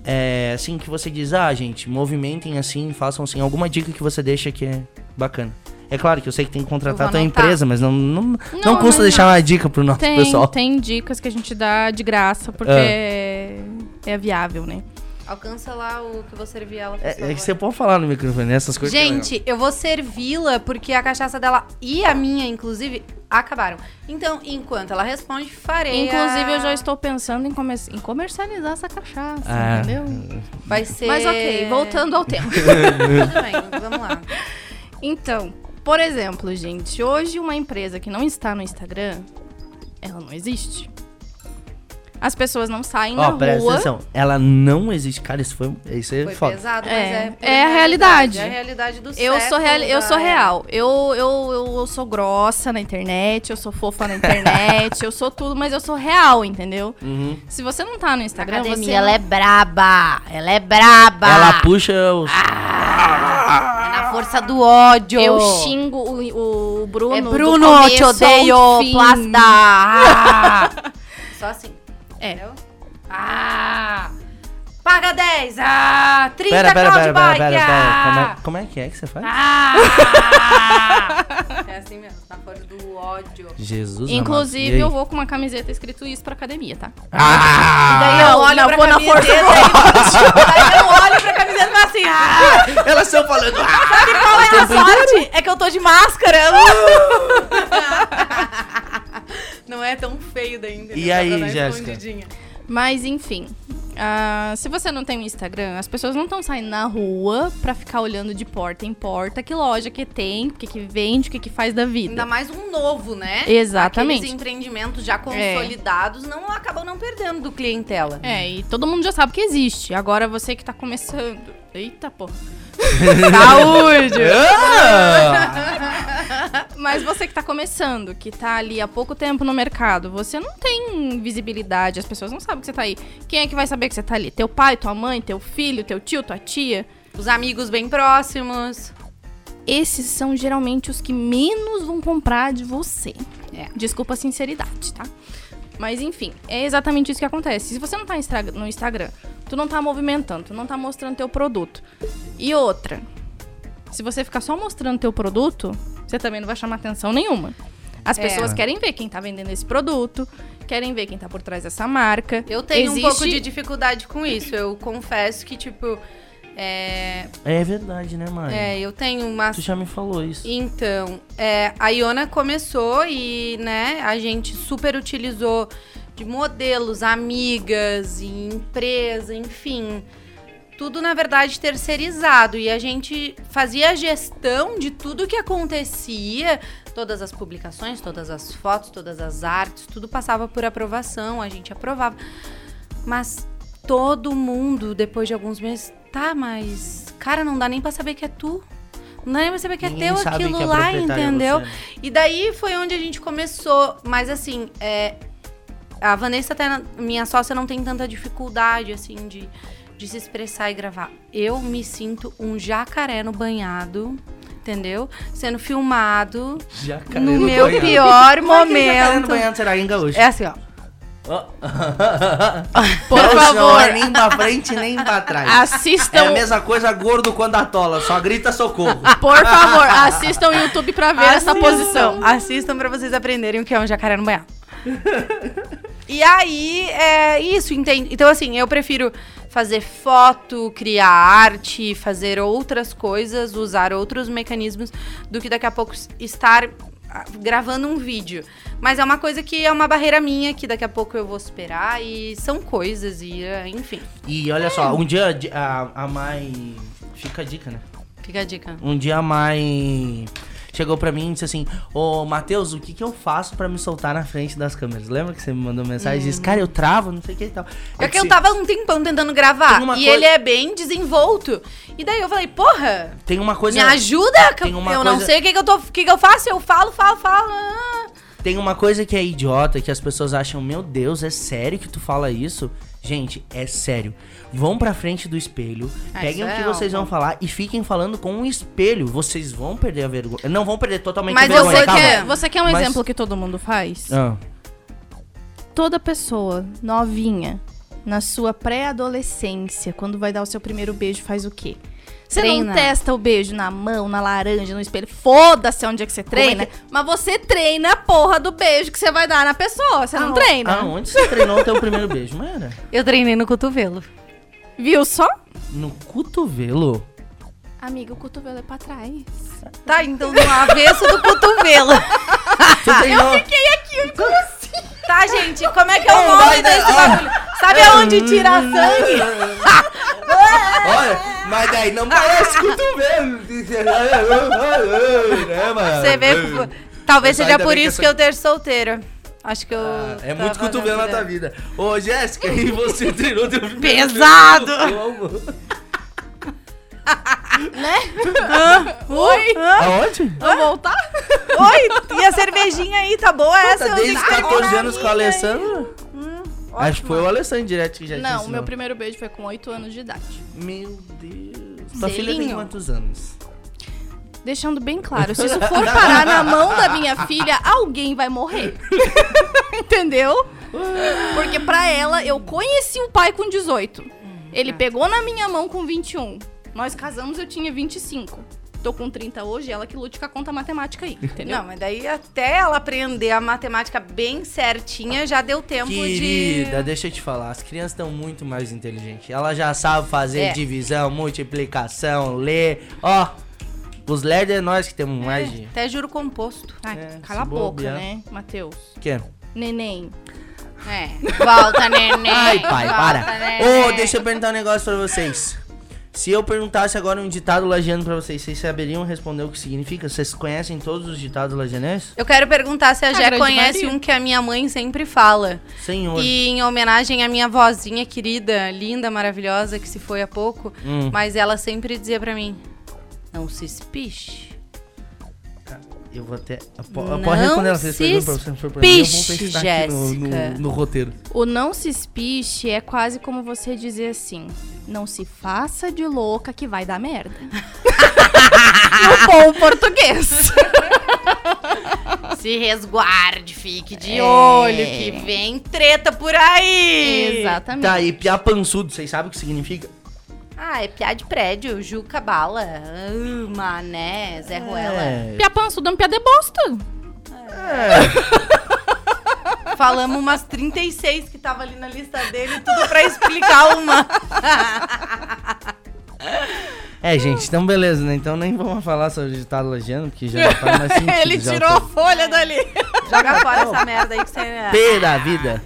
S1: É assim que você diz, ah, gente, movimentem assim, façam assim. Alguma dica que você deixa que é bacana. É claro que eu sei que tem que contratar a tua
S2: anotar.
S1: empresa, mas não, não, não,
S3: Não,
S1: custa
S3: mas
S1: deixar uma dica pro nosso
S3: Tem,
S1: pessoal.
S3: tem dicas que a gente dá de graça, porque
S1: Ah.
S3: é, é viável, né?
S2: Alcança lá o que vou servir ela.
S1: É, é que você pode falar no microfone, essas coisas.
S2: Gente, eu vou servi-la porque a cachaça dela e a minha, inclusive, acabaram. Então, enquanto ela responde, farei.
S3: Inclusive,
S2: a-
S3: eu já estou pensando em, come- em comercializar essa cachaça,
S1: Ah.
S3: entendeu?
S2: Vai ser.
S3: Mas ok, voltando ao tema. [LAUGHS]
S2: Tudo bem, vamos lá.
S3: Então, por exemplo, gente, hoje uma empresa que não está no Instagram, ela não existe. As pessoas não saem
S1: Ó,
S3: na
S1: presta
S3: rua.
S1: atenção. Ela não existe. Cara, isso foi. Isso é
S2: Foi
S1: foda.
S2: pesado, mas
S3: É,
S2: é.
S3: é a realidade.
S2: É a realidade do
S3: Eu sou, real, eu
S2: da
S3: sou
S2: era.
S3: real. Eu, eu, eu, eu sou grossa na internet, eu sou fofa na internet, eu sou tudo, mas eu sou real, entendeu?
S1: Uhum.
S3: Se você não tá no Instagram, você
S2: Academia, ela é braba. Ela é braba.
S1: Ela puxa os.
S2: É na força do ódio.
S3: Eu xingo o, o Bruno.
S2: É Bruno,
S3: começo
S2: te odeio, plasta. Ah. [LAUGHS] Só assim.
S3: É.
S2: Entendeu? Ah! Paga 10! Ah! 30
S1: Pera, pera, pera, pera,
S2: bike!
S1: pera, pera. Como
S2: ah!
S1: é, como é que é que você faz?
S2: Ah! [LAUGHS] é assim mesmo, na força do ódio.
S1: Jesus
S3: Inclusive,
S1: amado. E
S3: eu vou com uma camiseta escrito isso pra academia, tá?
S1: Ah!
S2: Daí eu olho
S3: não,
S2: pra
S3: vou na
S2: camiseta
S3: força
S2: e [LAUGHS] daí eu olho pra camiseta e falo assim, ah! [LAUGHS]
S1: Elas estão falando. Ah!
S2: Sabe qual é a sorte? É que eu tô de máscara. Não é tão feio daí, entendeu?
S1: E aí, Jéssica?
S3: Mas enfim, ah, se você não tem um Instagram, as pessoas não estão saindo na rua pra ficar olhando de porta em porta que loja que tem, o que, que vende, o que, que faz da vida.
S2: Ainda mais um novo, né?
S3: Exatamente.
S2: Aqueles empreendimentos já consolidados não acabam não perdendo do clientela.
S3: É, e todo mundo já sabe que existe. Agora você que tá começando. Eita, porra.
S2: Saúde! [LAUGHS] [LAUGHS]
S3: Mas você que tá começando, que tá ali há pouco tempo no mercado, você não tem visibilidade, as pessoas não sabem que você tá aí. Quem é que vai saber que você tá ali? Teu pai, tua mãe, teu filho, teu tio, tua tia?
S2: Os amigos bem próximos.
S3: Esses são geralmente os que menos vão comprar de você.
S2: É.
S3: Desculpa a sinceridade, tá? Mas enfim, é exatamente isso que acontece. Se você não tá no Instagram, tu não tá movimentando, tu não tá mostrando teu produto. E outra, se você ficar só mostrando teu produto, você também não vai chamar atenção nenhuma. As
S2: É.
S3: pessoas querem ver quem tá vendendo esse produto, querem ver quem tá por trás dessa marca.
S2: Eu tenho um
S3: Existe-
S2: pouco de dificuldade com isso. Eu confesso que, tipo, é,
S1: É verdade, né, mãe?
S2: é, eu tenho uma
S1: Tu já me falou isso.
S2: Então, é, a Iona começou e, né, a gente super utilizou de modelos, amigas, e empresa, enfim. Tudo, na verdade, terceirizado. E a gente fazia a gestão de tudo que acontecia, todas as publicações, todas as fotos, todas as artes, tudo passava por aprovação, a gente aprovava. Mas todo mundo, depois de alguns meses, tá, mas, cara, não dá nem pra saber que é tu. Não dá nem pra saber que
S1: Ninguém
S2: é teu aquilo
S1: que a
S2: lá,
S1: é
S2: entendeu?
S1: você, né?
S2: E daí foi onde a gente começou. Mas assim, é, a Vanessa, até, minha sócia, não tem tanta dificuldade, assim, de, de se expressar e gravar. Eu me sinto um jacaré no banhado, entendeu? Sendo filmado
S1: Jacaré
S2: no
S1: no
S2: meu
S1: banhado.
S2: pior
S1: Como é que é jacaré no
S2: momento.
S1: banhado será em gaúcho?
S2: É assim, ó.
S1: Ó. [LAUGHS]
S3: Por
S1: Não,
S3: favor.
S1: Não é nem pra frente, nem pra trás.
S3: Assistam,
S1: É a mesma coisa gordo quando atola, só grita socorro.
S3: por favor, assistam o YouTube pra ver essa
S2: Assistam,
S3: posição.
S2: Assistam pra vocês aprenderem o que é um jacaré no banhado. e aí, é isso, entende? Então, assim, eu prefiro fazer foto, criar arte, fazer outras coisas, usar outros mecanismos, do que daqui a pouco estar gravando um vídeo. Mas é uma coisa que é uma barreira minha, que daqui a pouco eu vou superar, e são coisas, e é, enfim.
S1: E olha só, um dia a, a Mai fica a dica, né?
S2: Fica a dica.
S1: Um dia a mãe chegou pra mim e disse assim: Ô Matheus, o que que eu faço pra me soltar na frente das câmeras? Lembra que você me mandou mensagem e disse: Cara, eu travo, não sei o que e tal.
S2: É que eu tava um tempão tentando gravar. E
S1: coisa-
S2: ele é bem desenvolto. E daí eu falei, porra,
S1: Tem uma coisa.
S2: me ajuda? que eu eu não
S1: coisa-
S2: sei o que, que eu tô. O que, que eu faço? Eu falo, falo, falo. ah.
S1: Tem uma coisa que é idiota, que as pessoas acham, meu Deus, é sério que tu fala isso? Gente, é sério. Vão pra frente do espelho,
S2: Ah,
S1: peguem o que
S2: é
S1: vocês vão
S2: óbvio.
S1: falar e fiquem falando com o espelho. Vocês vão perder a vergonha. Não vão perder totalmente
S2: Mas
S1: a vergonha,
S2: sei
S1: calma.
S2: que
S3: Quer- você quer um
S1: Mas-
S3: exemplo que todo mundo faz?
S1: Ah,
S3: Toda pessoa novinha, na sua pré-adolescência, quando vai dar o seu primeiro beijo, faz o quê? Você não
S2: Treina.
S3: testa o beijo na mão, na laranja, no espelho. Foda-se onde é que você
S1: é
S3: treina. Mas você treina a porra do beijo que você vai dar na pessoa. Você não
S1: aon-
S3: treina.
S1: Aonde você treinou o teu primeiro beijo? Não era?
S2: Eu treinei no cotovelo.
S3: Viu só?
S1: No cotovelo?
S3: Amiga, o cotovelo é pra trás.
S2: Tá, então no avesso do cotovelo.
S1: Você treinou...
S2: Tá, gente, como é que é o nome desse
S1: ah.
S2: bagulho? Sabe aonde tira sangue? [LAUGHS]
S1: Olha, mas daí não parece cotovelo. né, mano?
S2: Você vê. Talvez
S1: Mas
S2: seja por isso que eu esteja solteira. Acho que eu.
S1: Ah, é muito cotovelo na tua vida. Ô, Jéssica, e você [LAUGHS] treinou teu
S2: Pesado! [LAUGHS]
S1: beijo como?
S3: Oi?
S1: Aonde?
S3: Vamos voltar?
S2: Oi, e a cervejinha aí, tá boa essa?
S1: Tá
S2: Eu
S1: desde
S2: escrevi
S1: 14
S2: na
S1: anos com o. Alessandro? Acho que foi o Alessandro direto que já
S3: Não,
S1: disse.
S3: o meu primeiro beijo foi com 8 anos de idade.
S1: Meu Deus. Tua filha tem quantos anos?
S3: Deixando bem claro, se isso for [LAUGHS] parar na mão da minha filha, alguém vai morrer. [LAUGHS] Entendeu? Porque pra ela, eu conheci o pai com 18. Ele pegou na minha mão com 21. Nós casamos, eu tinha 25. Tô com 30 hoje, ela que lute com a conta matemática aí, [LAUGHS] entendeu?
S2: Não, mas daí até ela aprender a matemática bem certinha, já deu tempo
S1: Querida,
S2: de.
S1: deixa eu te falar, as crianças estão muito mais inteligentes. Ela já sabe fazer
S2: É.
S1: divisão, multiplicação, ler. Ó, os lerdos é nós que temos mais de.
S2: Até juro composto.
S3: Ai,
S1: É,
S3: cala a boca,
S1: bobear.
S3: né, Matheus?
S1: Que?
S3: Neném.
S2: É. Volta, neném.
S1: Ai, pai,
S2: volta,
S1: para. Ô, deixa eu perguntar um negócio pra vocês. Se eu perguntasse agora um ditado lagiano pra vocês, vocês saberiam responder o que significa? Vocês conhecem todos os ditados lagianenses?
S2: Eu quero perguntar se a
S3: A
S2: Jé
S3: grande
S2: conhece
S3: maioria.
S2: um que a minha mãe sempre fala.
S1: Senhor.
S2: E em homenagem à minha vozinha querida, linda, maravilhosa, que se foi há pouco,
S1: Hum.
S2: mas ela sempre dizia pra mim: Não se espiche.
S1: Eu vou até. po-
S2: Não
S1: Pode responder ela, vocês
S2: se
S1: perguntam pra você, for pra mim, eu vou
S2: espiche,
S1: pesquisar aqui no, no,
S2: Jéssica.
S1: no roteiro.
S3: O não se espiche é quase como você dizer assim: não se faça de louca que vai dar merda. [LAUGHS] no bom português.
S2: Se resguarde, fique de
S3: É.
S2: olho, que vem treta por aí.
S3: Exatamente.
S1: Tá, e piá pançudo, vocês sabem o que significa?
S2: Ah, é piá de prédio, Juca Bala, ah, Mané, Zé Ruela.
S1: É.
S3: Pia panço, dando pia de bosta. [LAUGHS]
S2: Falamos umas 36 que tava ali na lista dele, tudo pra explicar uma.
S1: É, gente, então beleza, né? Então nem vamos falar sobre o ditado lagiano, porque já não faz mais [LAUGHS] sentido.
S3: Ele tirou a folha dali.
S2: Joga fora essa merda aí que você.
S1: P da vida.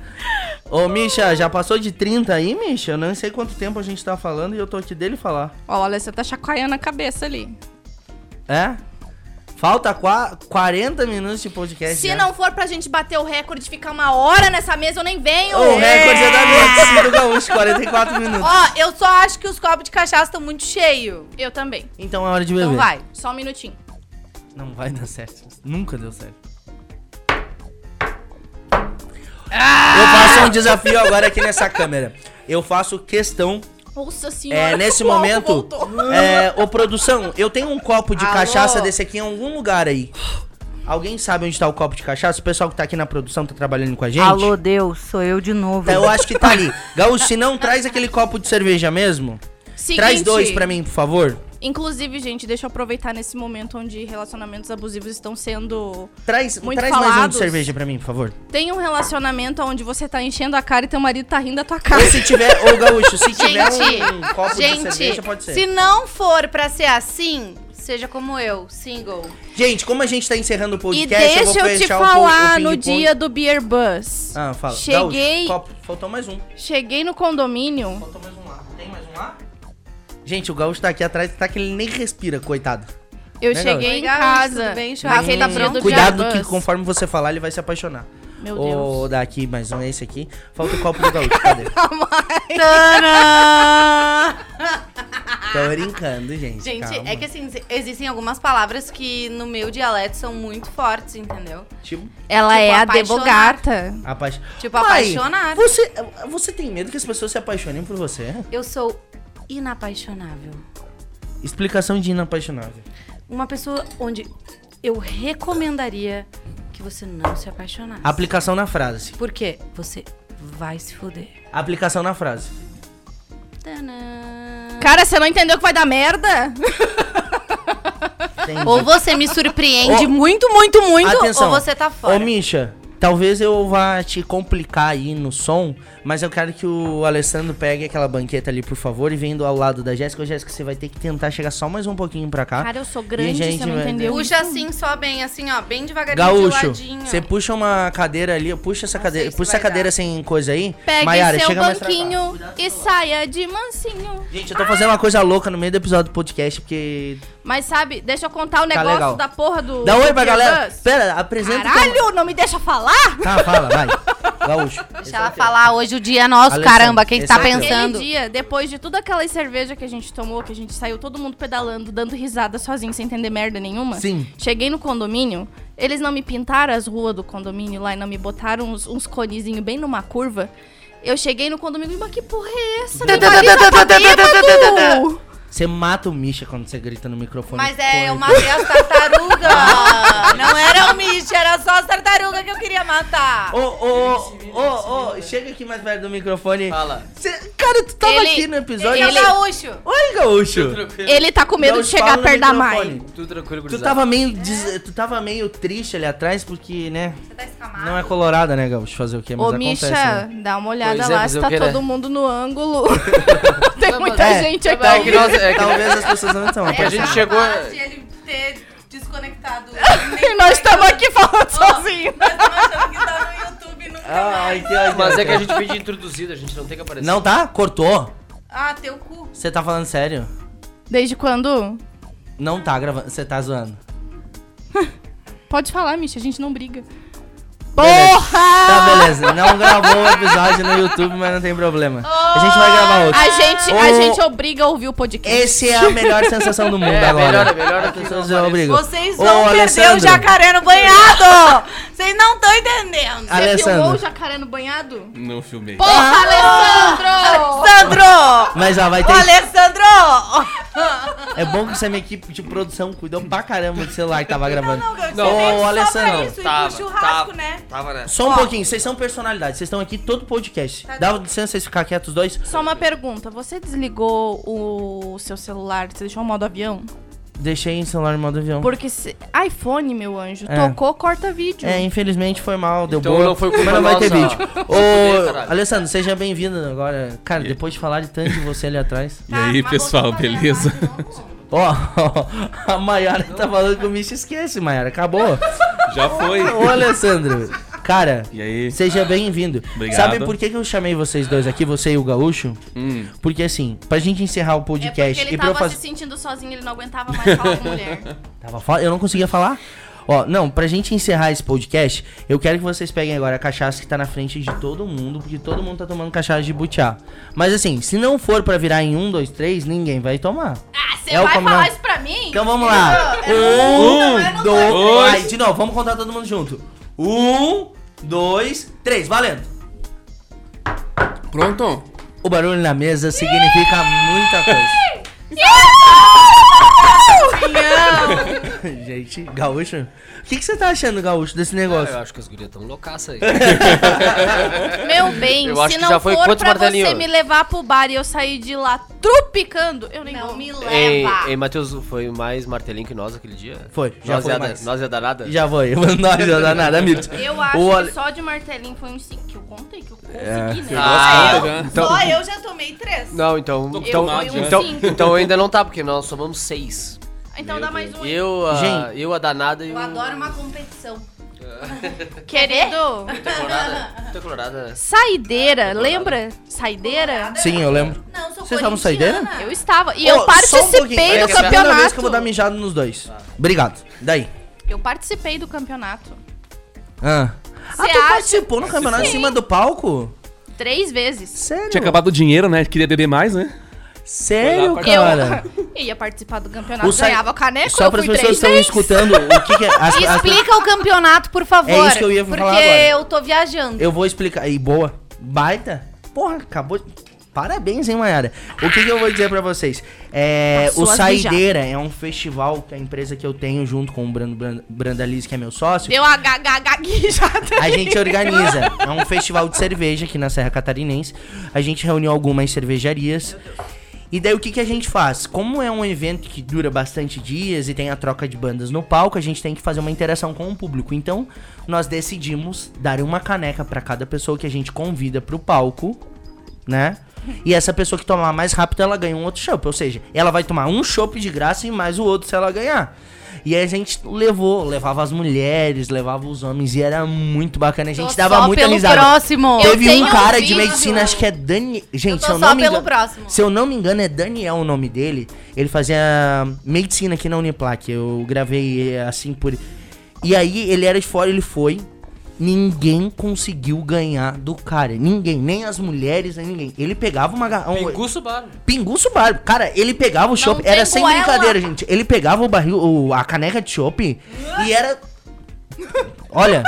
S1: Ô, Misha, já passou de 30 aí, Misha? Eu não sei quanto tempo a gente tá falando e eu tô aqui dele falar.
S3: Olha, você tá chacoalhando a cabeça ali.
S1: É? Falta qua 40 minutos de podcast.
S3: Se
S1: já.
S3: não for pra gente bater o recorde de ficar uma hora nessa mesa, eu nem venho.
S1: O recorde é da medicina do Gaúcho, 44 minutos.
S2: Ó, eu só acho que os copos de cachaça estão muito cheios.
S3: Eu também.
S1: Então é hora de beber.
S2: Então vai.
S3: Só um minutinho.
S1: Não vai dar certo. Nunca deu certo.
S2: Ah!
S1: Eu faço um desafio agora aqui nessa câmera. Eu faço questão,
S3: Nossa senhora.
S1: é, nesse momento. É, ô, produção, eu tenho um copo de
S2: Alô?
S1: cachaça desse aqui em algum lugar aí. Alguém sabe onde tá o copo de cachaça? O pessoal que tá aqui na produção tá trabalhando com a gente?
S2: Alô, Deus, sou eu de novo.
S1: Tá, eu acho que tá ali. Gaúcho, se não, traz aquele copo de cerveja mesmo.
S3: Seguinte,
S1: Traz dois pra mim, por favor.
S3: Inclusive, gente, deixa eu aproveitar nesse momento onde relacionamentos abusivos estão sendo.
S1: Traz,
S3: Muito
S1: traz mais um de
S3: falados.
S1: cerveja pra mim, por favor.
S3: Tem um relacionamento onde você tá enchendo a cara e teu marido tá rindo da tua cara.
S1: Ou se tiver, ô Gaúcho, se tiver
S2: Gente,
S1: um copo de
S2: Gente,
S1: cerveja, pode ser.
S2: se não for pra ser assim, seja como eu, single.
S1: Gente, como a gente tá encerrando o
S3: E
S1: podcast, eu vou
S3: deixa eu te
S1: fechar o
S3: falar
S1: o
S3: no dia do Beer Bus.
S1: Ah, fala.
S3: Cheguei-
S1: Gaúcho, copo. Faltou mais um.
S3: Cheguei no condomínio.
S1: Faltou mais um Gente, o gaúcho tá aqui atrás, tá que ele nem respira, coitado.
S3: Eu
S1: Né,
S3: cheguei
S2: Oi,
S3: em
S2: gaúcho,
S3: casa
S2: tudo bem, tá
S3: dia
S2: pronto?
S3: do
S1: Cuidado que conforme você falar, ele vai se apaixonar.
S3: Meu
S1: Vou
S3: Deus.
S1: dar aqui mais um, esse aqui. Falta o copo do gaúcho, cadê? [LAUGHS] [LAUGHS] Tô brincando, gente.
S2: Gente,
S1: calma.
S2: é que assim, existem algumas palavras que no meu dialeto são muito fortes, entendeu?
S1: Tipo,
S3: Ela
S2: Tipo,
S3: é a debogata.
S1: apaix...
S2: Tipo,
S1: Mãe,
S2: apaixonar.
S1: Você, você tem medo que as pessoas se apaixonem por você?
S2: Eu sou inapaixonável.
S1: Explicação de inapaixonável.
S2: Uma pessoa onde eu recomendaria que você não se apaixonasse.
S1: Aplicação na frase.
S2: Por quê? Você vai se fuder.
S1: Aplicação na frase.
S2: Tadã.
S3: Cara, você não entendeu que vai dar merda?
S1: Entendi.
S2: Ou você me surpreende
S1: Ô,
S2: muito, muito, muito,
S1: Atenção.
S2: ou você tá fora.
S1: Ô, Misha, talvez eu vá te complicar aí no som, mas eu quero que o Alessandro pegue aquela banqueta ali, por favor, e vendo ao lado da Jéssica. Ô, Jéssica, você vai ter que tentar chegar só mais um pouquinho pra cá.
S3: Cara, eu sou grande,
S1: gente
S3: você não
S1: vai-
S3: entendeu
S2: Puxa
S3: isso?
S2: assim, só bem, assim, ó, bem devagarinho de
S1: Gaúcho, você puxa uma cadeira ali, puxa essa
S2: Não
S1: cadeira, puxa essa cadeira
S2: dar.
S1: sem coisa aí.
S3: Pegue
S1: Maiara,
S3: seu
S1: chega mais
S3: banquinho e saia de mansinho.
S1: Gente, eu tô fazendo uma coisa louca no meio do episódio do podcast, porque...
S3: Mas sabe, deixa eu contar o
S1: legal.
S3: negócio da porra do.
S1: Dá um oi pra galera. Pera, apresenta...
S3: Caralho, não me deixa falar?
S1: Tá, fala, vai. [LAUGHS] Gaúcho.
S2: Deixa ela falar, hoje o dia é nosso, caramba, quem tá
S1: é teu.
S2: pensando?
S3: Aquele dia, depois de toda aquela cerveja que a gente tomou, que a gente saiu todo mundo pedalando, dando risada sozinho, sem entender merda nenhuma.
S1: Sim.
S3: Cheguei no condomínio, eles não me pintaram as ruas do condomínio lá e não me botaram uns, uns conezinhos bem numa curva. Eu cheguei no condomínio e mas que porra é essa? Meu marido tá bêbado!
S1: Você mata o Misha quando você grita no microfone.
S2: Mas é, eu matei as tartarugas. [LAUGHS] Não era o Mitch, era só as tartarugas que eu queria matar.
S1: Ô, ô, ô, ô, chega aqui mais perto do microfone.
S4: Fala.
S1: Cê- cara, tu tava
S3: Ele-
S1: aqui no episódio.
S2: Ele é gaúcho.
S1: Oi, gaúcho.
S3: Ele tá com medo
S1: Gaúcho,
S3: de chegar
S1: fala no
S3: perto da
S1: microfone.
S3: mãe.
S4: Tudo tranquilo,
S1: Tu
S4: gurizada.
S1: tava meio des- tu tava meio triste ali atrás porque, né,
S2: Você tá escamado?
S1: não é colorada, né, gaúcho, fazer o quê, mas
S3: Ô,
S1: acontece.
S3: Misha,
S1: né?
S3: dá uma olhada
S4: Pois é,
S3: lá
S4: fazer
S3: se
S4: o
S3: tá
S4: quê, né?
S3: todo mundo no ângulo. [LAUGHS] Tem
S4: Não,
S3: muita
S1: é,
S3: gente
S4: É
S3: aqui.
S4: que nós- é que-
S1: Talvez as pessoas não estão.
S4: a gente chegou-
S2: ele ter desconectado. [LAUGHS]
S3: E nós estamos aqui falando sozinhos.
S2: Nós estamos achando que tá no YouTube nunca
S1: Ai,
S2: mais.
S1: ódio.
S4: Mas é que a gente de introduzido, a gente não tem que aparecer.
S1: Não tá? Cortou?
S2: Ah, teu cu.
S1: Você tá falando sério?
S3: Desde quando?
S1: Não tá gravando, você tá zoando. [LAUGHS]
S3: Pode falar, Misha, a gente não briga.
S1: Beleza.
S3: Porra!
S1: Tá, beleza. Não gravou o episódio no YouTube, mas não tem problema. A gente vai gravar outro.
S3: A gente,
S1: Ô,
S3: a gente obriga a ouvir o podcast.
S1: Esse é a melhor sensação do mundo
S4: É,
S1: agora.
S4: melhor, é melhor
S1: As
S4: aqui
S1: pessoas
S4: não
S1: obrigam.
S2: Vocês
S1: Ô,
S2: vão perder o
S1: Alessandro.
S2: jacaré no banhado. Vocês não estão entendendo.
S1: Ah,
S3: Você filmou
S1: Alessandro.
S3: o jacaré no banhado?
S5: Não filmei.
S3: Porra, Alessandro!
S2: Alessandro!
S1: Mas ó, vai
S2: Ô,
S1: ter.
S2: Alessandro!
S1: É bom que essa minha equipe de produção cuidou pra caramba do celular que tava gravando.
S2: Não, não,
S4: Não,
S2: você veio
S1: ô,
S2: só pra
S1: Alessandro,
S2: isso, e
S4: Tava,
S2: pro churrasco,
S4: tava.
S2: né?
S4: Tava, né?
S1: Só um
S2: Ó.
S1: pouquinho, vocês são personalidades, vocês estão aqui todo podcast.
S2: Tá
S1: Dá licença vocês ficar quietos os dois?
S3: Só uma pergunta. Você desligou o seu celular? Você deixou o modo avião?
S1: Deixei em celular no modo avião.
S3: Porque se... iPhone, meu anjo,
S1: É.
S3: tocou, corta vídeo.
S1: É, infelizmente foi mal, deu
S4: Então
S1: boa.
S4: não foi culpa
S1: mas não vai ter
S4: nossa.
S1: vídeo. Ô,
S4: caralho.
S1: Alessandro, seja bem-vindo agora. Cara, depois de falar de tanto de você ali atrás. [LAUGHS]
S5: E aí,
S2: mas
S5: pessoal,
S2: você vai
S5: beleza?
S2: gravar de novo?
S1: Ó, [LAUGHS] a Mayara tá falando que o Micho esquece, Mayara. Acabou. [LAUGHS]
S5: Já foi.
S1: Ô, Alessandro. Cara,
S5: E aí?
S1: seja bem-vindo.
S5: Obrigado.
S1: Sabe por que, que eu chamei vocês dois aqui, você e o Gaúcho?
S5: Hum,
S1: Porque assim, pra gente encerrar o
S3: É porque
S1: podcast
S3: ele
S1: e pra eu
S3: tava
S1: fazer.
S3: se sentindo sozinho, ele não aguentava mais falar com mulher.
S1: Tava foda? Eu não conseguia falar? Ó, não, pra gente encerrar esse podcast, eu quero que vocês peguem agora a cachaça que tá na frente de todo mundo, porque todo mundo tá tomando cachaça de butiá. Mas assim, se não for pra virar em um, dois, três, ninguém vai tomar.
S3: Ah, você
S1: É o
S3: vai
S1: combinado.
S3: falar isso pra mim?
S1: Então vamos lá. Um, dois. Vai, de novo, vamos contar todo mundo junto. Um, dois, três, valendo.
S5: pronto?
S1: O barulho na mesa significa muita coisa. Gente, gaúcho? O que, que você tá achando, gaúcho, desse
S4: Ah,
S1: negócio?
S4: eu acho que as gurias tão loucaças aí. [LAUGHS]
S3: Meu bem,
S4: Eu acho
S3: se
S4: que
S3: não
S4: já foi
S3: for pra você
S4: martelinhos?
S3: me levar pro bar e eu sair de lá trupicando, eu nem
S2: Não
S3: vou.
S2: me
S4: Ei,
S2: leva.
S4: ei, Matheus, foi mais martelinho que nós aquele dia?
S1: Foi, já
S4: nós
S1: foi
S4: é
S1: mais.
S4: Nós é danada?
S1: Já foi, [LAUGHS] nós já dá nada, amigo.
S3: Eu acho
S1: O
S3: que só de martelinho foi uns 5 que eu contei, que eu consegui,
S1: É.
S3: né?
S4: Ah,
S5: Só eu?
S4: então,
S2: Só eu já tomei três.
S4: Não, então. Então, então, então ainda não tá, porque nós somamos seis.
S3: Então dá mais um. aí.
S4: Eu, a,
S1: Gente.
S4: eu, a danada e
S2: Eu
S4: o.
S2: adoro uma competição. [LAUGHS]
S3: Querido,
S4: Tá colorada? [LAUGHS] Colorada.
S3: saideira, lembra? Saideira?
S1: Sim, eu lembro.
S2: Não, sou
S1: Vocês estavam saideira?
S3: Eu estava. E
S1: Ô,
S3: eu
S1: só um pouquinho.
S3: participei
S1: É
S3: do
S1: a segunda
S3: campeonato.
S1: vez que eu vou dar mijado nos dois. Obrigado. Daí.
S3: Eu participei do campeonato.
S1: Ah.
S3: Você
S1: ah, tu
S3: acha?
S1: participou no campeonato em cima do palco?
S3: Três vezes.
S1: Sério?
S5: Tinha acabado o dinheiro, né? Queria beber mais, né?
S1: Sério,
S5: Foi
S1: cara? [LAUGHS]
S3: Eu ia participar do campeonato,
S1: O sai-
S3: ganhava caneco,
S1: Só para as pessoas que estão escutando o que, que é. As, as- [LAUGHS]
S2: Explica o campeonato, por favor.
S1: É isso que eu ia
S2: porque
S1: falar agora.
S2: eu tô viajando.
S1: Eu vou explicar. E boa. Baita. Porra, acabou. Parabéns, hein, Mayara? O que, que eu vou dizer pra vocês? É,
S3: Passou
S1: o
S3: as
S1: Saideira é um festival que a empresa que eu tenho junto com o Brando Brand- Brandalize, que é meu sócio,
S3: Deu a gaguejada.
S1: a gente organiza. É um festival de cerveja aqui na Serra Catarinense. A gente reuniu algumas cervejarias. E daí o que, que a gente faz? Como é um evento que dura bastante dias e tem a troca de bandas no palco, a gente tem que fazer uma interação com o público. Então, nós decidimos dar uma caneca pra cada pessoa que a gente convida pro palco, né? E essa pessoa que tomar mais rápido, ela ganha um outro chopp. Ou seja, ela vai tomar um chopp de graça e mais o outro se ela ganhar. E aí a gente levou, levava as mulheres, levava os homens e era muito bacana. A gente
S2: Tô
S1: dava
S2: só
S1: muita
S2: pelo
S1: risada.
S2: próximo.
S1: Teve um cara de medicina, acho que é Dani. Gente, se eu não me engano,
S2: próximo.
S1: se eu não me engano, é Daniel o nome dele. Ele fazia medicina aqui na Uniplac. Eu gravei eh, assim por. E aí ele era de fora, ele foi. Ninguém conseguiu ganhar do cara. Ninguém, nem as mulheres, nem ninguém. Ele pegava uma um,
S4: Pinguço bar.
S1: Pinguço bar. Cara, ele pegava o chopp. Era sem
S3: goela.
S1: brincadeira, gente. Ele pegava o barril, o- a caneca de chopp e era. Olha,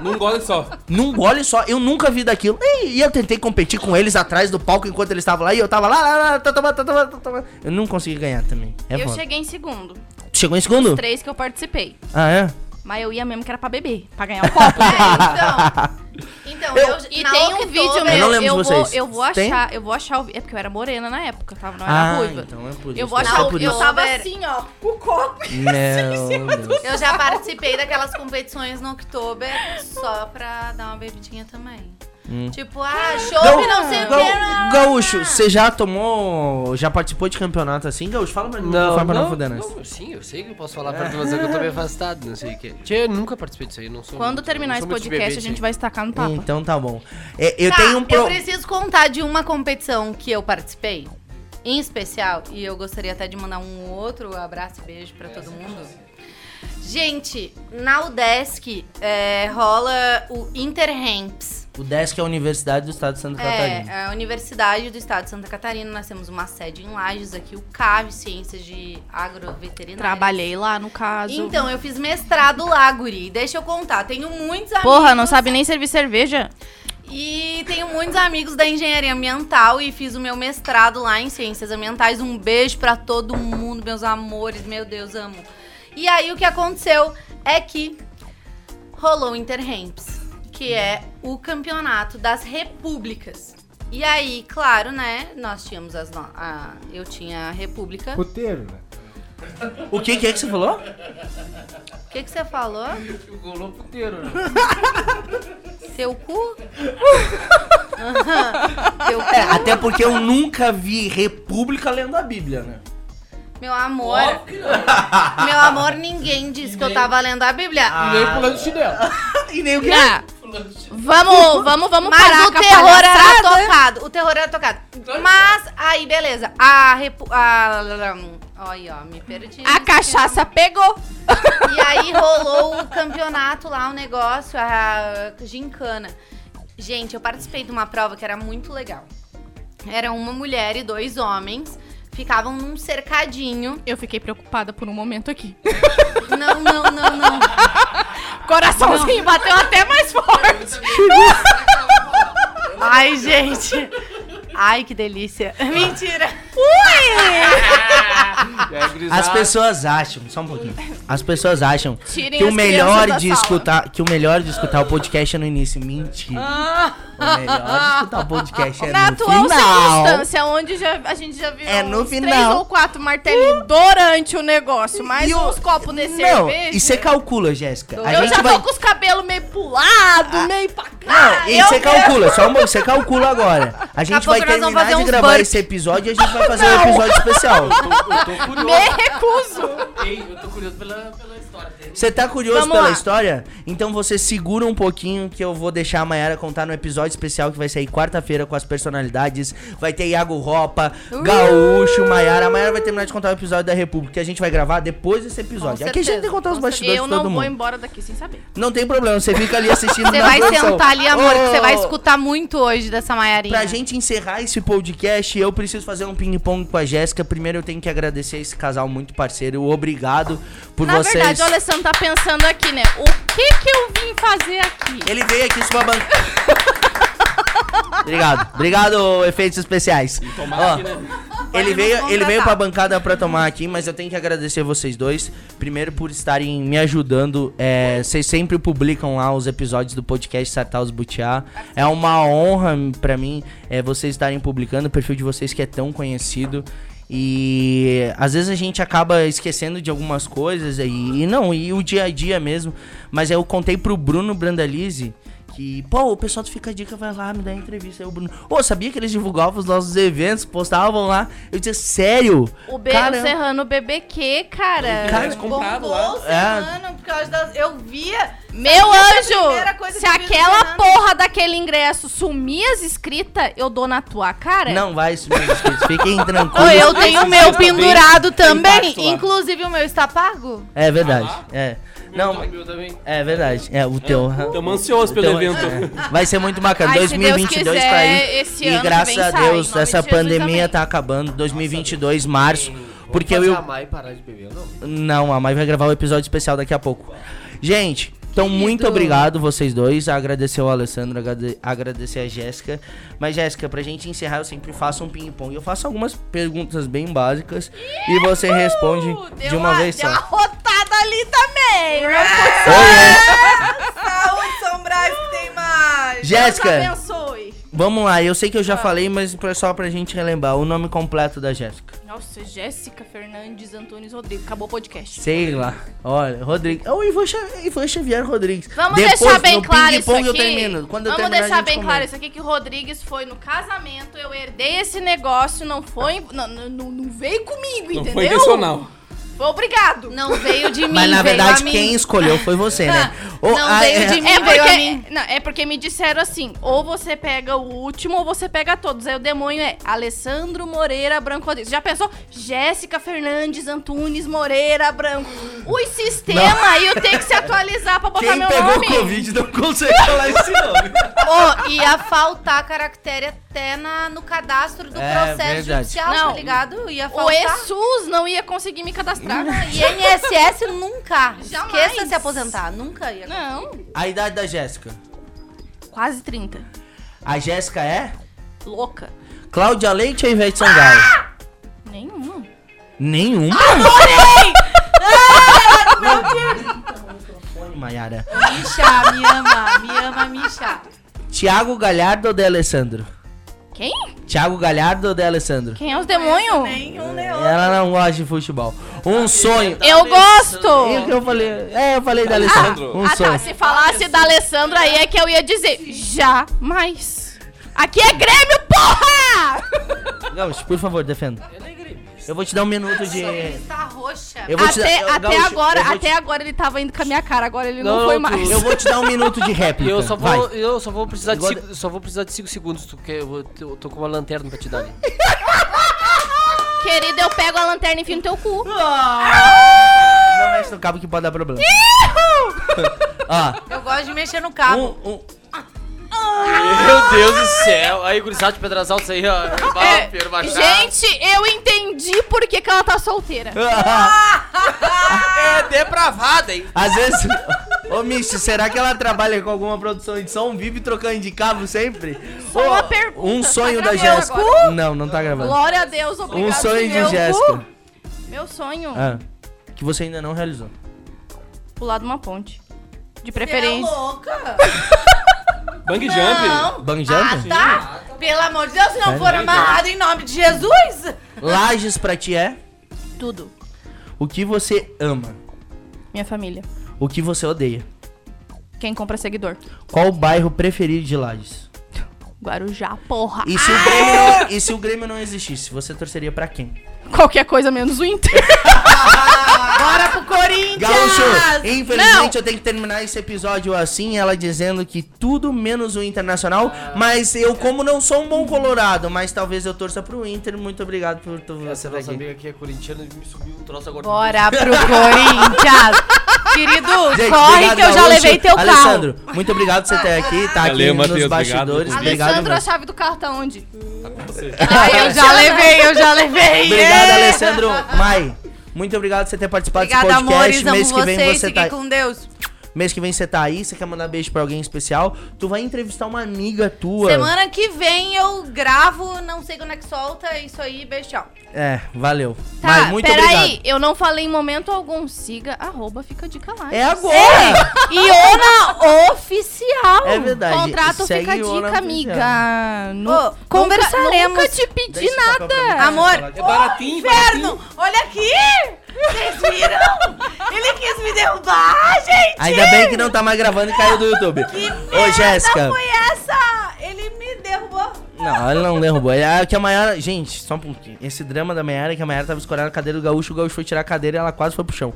S5: Num gole só.
S1: num gole só, eu nunca vi daquilo. E eu tentei competir com eles atrás do palco enquanto eles estavam lá e eu tava lá, lá, lá, tá, tá, tá, tá, tá, tá. Eu não consegui ganhar também. É
S3: Eu
S1: foda.
S3: cheguei em segundo.
S1: Chegou em segundo?
S3: Os três que eu participei.
S1: Ah, é?
S3: Mas eu ia mesmo que era pra beber, pra ganhar um copo. [LAUGHS]
S2: Então,
S1: Eu-
S2: eu,
S3: E tem um vídeo
S1: Eu
S3: meu,
S1: não lembro
S3: eu,
S1: de
S3: vou,
S1: vocês.
S3: eu vou
S1: Tem?
S3: achar, eu vou achar o vi- É porque eu era morena na época, tava, não era
S1: Ah,
S3: ruiva.
S1: então é por
S3: Eu
S1: isso.
S3: vou
S1: deve
S3: achar o
S1: por
S3: Eu
S1: isso.
S3: tava assim, ó, com o copo. [LAUGHS]
S1: Meu Deus.
S2: Eu já participei daquelas competições no Oktober só pra dar uma bebidinha também. Tipo, ah, chopp, não sei o que. não.
S1: Gaúcho, você já tomou. Já participou de campeonato assim, Gaúcho? Fala pra mim,
S4: Não,
S1: pra não
S4: não,
S1: foder nós.
S4: não, sim, eu sei que eu posso falar pra tu, mas é que eu tô meio [LAUGHS] afastado, não sei o que. Tia, eu nunca participei disso aí, não sou
S3: Quando
S4: muito-
S3: terminar
S4: não
S3: esse
S4: sou muito de
S3: podcast,
S4: beber
S3: a gente vai estacar no tapa.
S1: Então tá bom. É, eu
S2: Tá,
S1: tenho um pro...
S2: eu preciso contar de uma competição que eu participei, em especial, e eu gostaria até de mandar um outro abraço e beijo pra todo mundo. Gente, na UDESC é, rola o Interramps.
S1: O DESC é a Universidade do Estado de Santa Catarina.
S2: É, a Universidade do Estado de Santa Catarina. Nós temos uma sede em Lages aqui, o CAV, Ciências de Agroveterinária.
S3: Trabalhei lá, no caso.
S2: Então, eu fiz mestrado lá, guri. Deixa eu contar. Tenho muitos amigos.
S3: Porra, não sabe nem servir cerveja?
S2: E tenho muitos amigos da engenharia ambiental e fiz o meu mestrado lá em ciências ambientais. Um beijo pra todo mundo, meus amores, meu Deus, amo. E aí o que aconteceu é que rolou o Interramps, que é o campeonato das repúblicas. E aí, claro, né, nós tínhamos as no- a, eu tinha a república.
S6: Puteiro, né?
S1: O que, que é que você falou?
S2: O que que você falou?
S4: Golou puteiro, né? [LAUGHS]
S2: Seu cu? [LAUGHS] Seu cu.
S1: É, até porque eu nunca vi República lendo a Bíblia, né?
S2: Meu amor. Meu amor, ninguém disse que eu tava lendo a Bíblia.
S6: Nem pulando chinelo. [LAUGHS]
S1: E nem o que?
S3: Ah, vamos, vamos, vamos
S2: Mas
S3: parar
S2: o terror era tocado. O terror era tocado. Mas, aí, beleza. A. Repu... a... Olha, ó, me perdi.
S3: A cachaça pegou.
S2: E aí rolou o campeonato lá, o negócio, a gincana. Gente, eu participei de uma prova que era muito legal. Era uma mulher e dois homens. Ficavam num cercadinho.
S3: Eu fiquei preocupada por um momento aqui.
S2: Não, não, não, não. [LAUGHS]
S3: Coraçãozinho bateu até mais forte. [LAUGHS]
S2: Ai, gente. Ai, que delícia. Mentira. [LAUGHS]
S1: As pessoas acham, só um pouquinho. As pessoas acham
S3: Tirem
S1: que o melhor de
S3: sala.
S1: escutar, que o melhor de escutar o podcast é no início. Mentira.
S3: Ah.
S1: O melhor de escutar o podcast é
S3: Na
S1: no
S3: atual
S1: final.
S3: circunstância, onde já, a gente já viu
S1: É no
S3: uns três
S1: final.
S3: ou quatro martelinhos durante o negócio, mais
S1: E o-
S3: uns copos de
S1: Não,
S3: cerveja.
S1: e você calcula, Jéssica.
S3: Eu
S1: gente
S3: já
S1: vai.
S3: tô com os cabelos meio pulados, meio pra cá.
S1: Não, e você calcula, só um você calcula agora. A gente vai
S2: nós vamos
S1: terminar
S2: fazer
S1: de gravar esse episódio e a gente vai fazer um episódio especial.
S4: Eu tô curioso.
S3: me recuso.
S4: Ei, eu tô curioso pela, pela.
S1: Você tá curioso
S3: Vamos
S1: pela
S3: lá.
S1: história? Então você segura um pouquinho que eu vou deixar a Mayara contar no episódio especial que vai sair quarta-feira com as personalidades. Vai ter Iago Ropa,
S3: Uh!
S1: Gaúcho, Mayara. A Mayara vai terminar de contar o episódio da República que a gente vai gravar depois desse episódio.
S2: Com
S1: Aqui a gente tem que contar os
S2: com
S1: bastidores
S3: Eu não vou
S1: mundo.
S3: embora daqui sem saber.
S1: Não tem problema, você fica ali assistindo
S2: Você
S1: na
S2: vai
S1: produção.
S2: sentar ali, amor, que você vai escutar muito hoje dessa Maiarinha.
S1: Pra gente encerrar esse podcast, eu preciso fazer um ping-pong com a Jéssica. Primeiro eu tenho que agradecer esse casal muito parceiro. Obrigado por
S3: Na
S1: vocês.
S3: verdade, o Alessandro tá pensando aqui, né? O que que eu vim fazer aqui?
S1: Ele veio aqui sua banca. Obrigado. Obrigado, efeitos especiais. Ó,
S5: aqui, né?
S1: ele veio, ele veio pra bancada pra tomar aqui, mas eu tenho que agradecer vocês dois. Primeiro por estarem me ajudando. É, vocês sempre publicam lá os episódios do podcast Sartaus Butiá. É uma honra pra mim é, vocês estarem publicando o perfil de vocês que é tão conhecido. E às vezes a gente acaba esquecendo de algumas coisas e, e não, e o dia a dia mesmo. Mas eu contei pro Bruno Brandalize que, pô, o pessoal do Fica a Dica vai lá me dar entrevista. Aí o Bruno, ô, sabia que eles divulgavam os nossos eventos, postavam lá? Eu disse, sério?
S3: O B
S1: Caramba.
S3: o Serrano BBQ, cara.
S1: Cara,
S5: Eles compravam
S2: Bombou
S5: lá.
S2: o
S1: É.
S2: Serrano por causa das... Eu via...
S3: Meu anjo,
S2: coisa
S3: se aquela porra daquele ingresso sumir as escritas, eu dou na tua cara.
S1: Não vai subir os inscritos, fiquem [LAUGHS] tranquilos.
S2: eu tenho o meu pendurado também. Inclusive o meu está pago.
S1: É verdade,
S5: Ah,
S1: é. Não,
S4: Meu também.
S1: é verdade. É, o teu.
S5: Estamos ansiosos pelo evento.
S1: é. Vai ser muito bacana.
S3: Ai, se Deus
S1: 2022
S3: quiser,
S1: tá aí.
S3: esse
S1: e graças a Deus, essa pandemia tá acabando. 2022, março. Porque eu.
S4: a Mai parar de beber, não?
S1: Não, a Mai vai gravar o episódio especial daqui a pouco. Gente, então muito obrigado vocês dois. Agradecer ao Alessandro, agrade- agradecer a Jéssica. Mas, Jéssica, pra gente encerrar, eu sempre faço um ping-pong. Eu faço algumas perguntas bem básicas e você responde
S3: Deu
S1: de uma vez
S3: Deu
S1: só.
S3: uma rotada ali também.
S2: Saúde, São Brás, que tem mais.
S3: Deus
S1: Jéssica,
S3: abençoe.
S1: Vamos lá. Eu sei que eu já falei, mas só pra gente relembrar. O nome completo da Jéssica.
S3: Nossa, Jéssica Fernandes Antunes Rodrigues. Acabou o podcast.
S1: Sei lá. Olha, Rodrigues. É o Ivan, Xa- Ivan Xavier Rodrigues.
S3: Vamos
S1: Depois,
S3: deixar bem
S1: no
S3: claro isso aqui.
S1: eu termino. Quando eu
S3: Vamos
S1: terminar, a
S3: deixar
S1: gente
S3: bem
S1: comenta.
S3: claro isso aqui que o Rodrigues foi no casamento, eu herdei esse negócio, não foi, não, não, não- não veio comigo,
S5: Não
S3: entendeu?
S5: foi intencional.
S3: Obrigado.
S2: Não veio de [LAUGHS] mim,
S1: Mas na
S2: veio
S1: verdade,
S2: a mim.
S1: quem escolheu foi você, né? [LAUGHS] Ô,
S2: Não
S1: ah,
S2: veio
S1: é-
S2: de [LAUGHS] mim,
S3: É
S2: veio a
S3: porque,
S2: mim.
S3: não, é porque me disseram assim, ou você pega o último ou você pega todos. Aí o demônio é Alessandro Moreira Branco Rodrigues. Já pensou? Jéssica Fernandes Antunes Moreira Branco. Os sistemas aí eu tenho que se atualizar pra botar
S1: Quem
S3: meu
S1: pegou
S3: nome.
S1: Covid não consegue falar esse nome.
S2: Ô, ia faltar caractere até na, no cadastro do
S1: É,
S2: processo
S1: verdade.
S2: judicial,
S3: Não.
S2: tá ligado? Ia
S3: O. ESUS não ia conseguir me cadastrar.
S2: E INSS nunca. [LAUGHS]
S3: Jamais.
S2: Esqueça se aposentar. Nunca ia.
S3: Não,
S1: A idade da Jéssica.
S3: quase 30.
S1: A Jéssica é?
S3: Louca.
S1: Cláudia Leite ou Ivete Sangalo?
S3: Nenhuma.
S1: Nenhuma. Adorei! Maiara.
S2: Misha, me ama. Me ama, Misha.
S1: Tiago Galhardo ou De Alessandro?
S3: Quem?
S1: Tiago Galhardo ou De Alessandro?
S3: Quem é os demônios?
S2: Nenhum.
S1: Ela não gosta de futebol. Um sonho.
S3: Eu gosto!
S1: E o que eu falei? É, eu falei da Alessandro. Um
S3: ah,
S1: sonho.
S3: tá. Se falasse da Alessandra aí é que eu ia dizer jamais. Aqui é Grêmio, porra!
S1: Gaúcho, por favor, defenda. Eu vou te dar um minuto de.
S2: Está roxa.
S1: Eu vou te dar.
S3: Até,
S1: eu-
S3: até
S1: Gaúcho,
S3: agora,
S1: eu vou te-
S3: até agora ele tava indo com a minha cara, agora ele não,
S4: Não,
S3: foi mais.
S1: Eu vou te dar um minuto de réplica.
S4: Eu só
S1: Vai.
S4: vou, eu só vou precisar de cinco, só vou precisar de 5 segundos, porque eu, vou- eu tô com uma lanterna pra te dar ali. [LAUGHS]
S3: Querido, eu pego a lanterna e enfio no teu cu.
S1: Não mexe no cabo que pode dar problema. [LAUGHS] Ó,
S2: Eu gosto de mexer no cabo.
S1: um, um,
S4: Meu Deus do céu! Aí, gurizada de Pedras Altas aí, ó.
S3: É, gente, eu entendi por que, que ela tá solteira. [LAUGHS]
S4: É depravada, hein?
S1: Às vezes. Ô, Michi, será que ela trabalha com alguma produção de som? Vive trocando de cabo sempre?
S3: Só uma pergunta,
S1: Um sonho
S3: tá
S1: da Jéssica. Não, não tá gravando.
S3: Glória a Deus, obrigado.
S1: Um sonho de Jéssica.
S3: Meu sonho,
S1: Ah, que você ainda não realizou.
S3: pular de uma ponte. De
S2: Você é
S3: preferência.
S2: louca? [LAUGHS]
S5: Bang jump.
S2: Não.
S1: Bang
S2: Ah,
S1: jump?
S2: tá. Pelo amor de Deus, se não
S1: Sério?
S2: for amarrado em nome de Jesus.
S1: Lages pra ti é
S3: Tudo.
S1: o que você ama,
S3: Minha família.
S1: o que você odeia.
S3: Quem compra seguidor?
S1: Qual o bairro preferido de Lages?
S3: Guarujá, porra.
S1: E se, o Grêmio não, e se o Grêmio não existisse, você torceria pra quem?
S3: Qualquer coisa menos o Inter. [LAUGHS]
S2: Pro Corinthians!
S1: Gaúcho, infelizmente
S3: Não.
S1: eu tenho que terminar esse episódio assim, ela dizendo que tudo menos o Internacional, mas eu como não sou um bom colorado, mas talvez eu torça pro Inter, muito obrigado por tu você
S4: Essa
S1: tá
S4: nossa
S1: aqui.
S4: amiga aqui é corintiana e me subiu um troço agora.
S2: Bora pro Corinthians! [LAUGHS] Querido,
S1: Gente,
S2: corre
S1: obrigado,
S2: que eu já
S1: Gaúcho.
S2: levei teu carro.
S1: Alessandro, muito obrigado por você estar aqui, tá
S5: Valeu,
S1: aqui
S5: Matheus,
S1: nos bastidores. Obrigado,
S3: Alessandro, a chave do carro tá onde?
S2: Ai, eu já levei, eu já levei.
S1: Obrigado,
S2: É.
S1: Alessandro. Mai, muito obrigado por você ter participado
S2: Obrigada,
S1: desse podcast.
S2: amores. Amo
S1: Mês que vem
S2: vocês.
S1: você tá
S2: com Deus.
S1: Mês que vem você tá aí, você quer mandar beijo pra alguém especial? Tu vai entrevistar uma amiga tua.
S2: Semana que vem eu gravo, não sei quando é que solta. Isso aí, beijo, tchau.
S1: É, valeu.
S3: Tá,
S1: Mai, muito
S3: peraí,
S1: obrigado.
S3: eu não falei em momento algum. Siga, arroba, fica de calagem.
S1: É agora!
S2: Iona Oficial.
S1: É verdade.
S3: Contrato
S1: Segue
S3: fica
S1: Iona
S3: dica,
S1: Oficial.
S3: amiga. Nu-
S2: Ô, conversaremos.
S3: Nunca, nunca te pedi
S1: papel pra mim.
S3: nada.
S2: Amor,
S5: É baratinho,
S2: inferno, olha aqui. Vocês viram? Ele quis me derrubar, gente.
S1: Ainda bem que não tá mais gravando e caiu do YouTube.
S2: Que
S1: Ô, Jéssica.
S2: foi essa? Ele me derrubou.
S1: Não, ele não derrubou. É que a Mayara. Gente, só um pouquinho. Esse drama da Mayara é que a Mayara tava escorando a cadeira do Gaúcho, o Gaúcho foi tirar a cadeira e ela quase foi pro chão.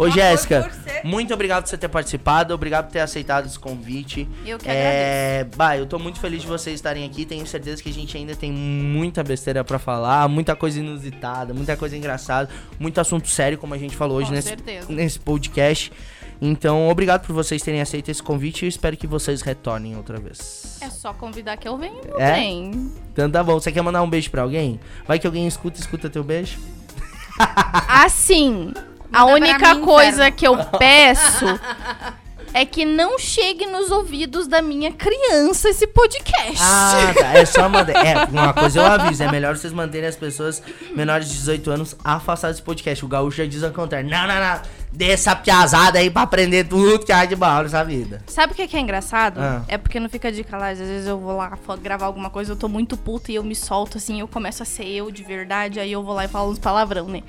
S1: Ô, Jéssica, muito obrigado por você ter participado, obrigado por ter aceitado esse convite.
S3: Eu que
S1: é... Bah, eu tô muito feliz de vocês estarem aqui. Tenho certeza que a gente ainda tem muita besteira pra falar, muita coisa inusitada, muita coisa engraçada, muito assunto sério, como a gente falou hoje
S3: Com
S1: nesse,
S3: certeza.
S1: nesse podcast. Então, obrigado por vocês terem aceito esse convite e eu espero que vocês retornem outra vez.
S3: É só convidar que eu venho,
S1: É?
S3: bem.
S1: Então tá bom. Você quer mandar um beijo pra alguém? Vai que alguém escuta, escuta teu beijo.
S3: Assim, a única
S2: mim,
S3: coisa
S2: inferno.
S3: que eu [LAUGHS] peço é que não chegue nos ouvidos da minha criança esse podcast.
S1: Ah, tá. É só mandar. É, [LAUGHS] uma coisa eu aviso. É melhor vocês manterem as pessoas menores de 18 anos afastadas desse podcast. O Gaúcho já diz ao contrário. Não, não, não. Dê essa piazada aí pra aprender tudo que há de bom nessa vida.
S3: Sabe o que que é engraçado?
S1: Ah.
S3: É porque não fica de calagem. Às vezes eu vou lá gravar alguma coisa, eu tô muito puta e eu me solto assim, eu começo a ser eu de verdade, aí eu vou lá e falo uns palavrão, né?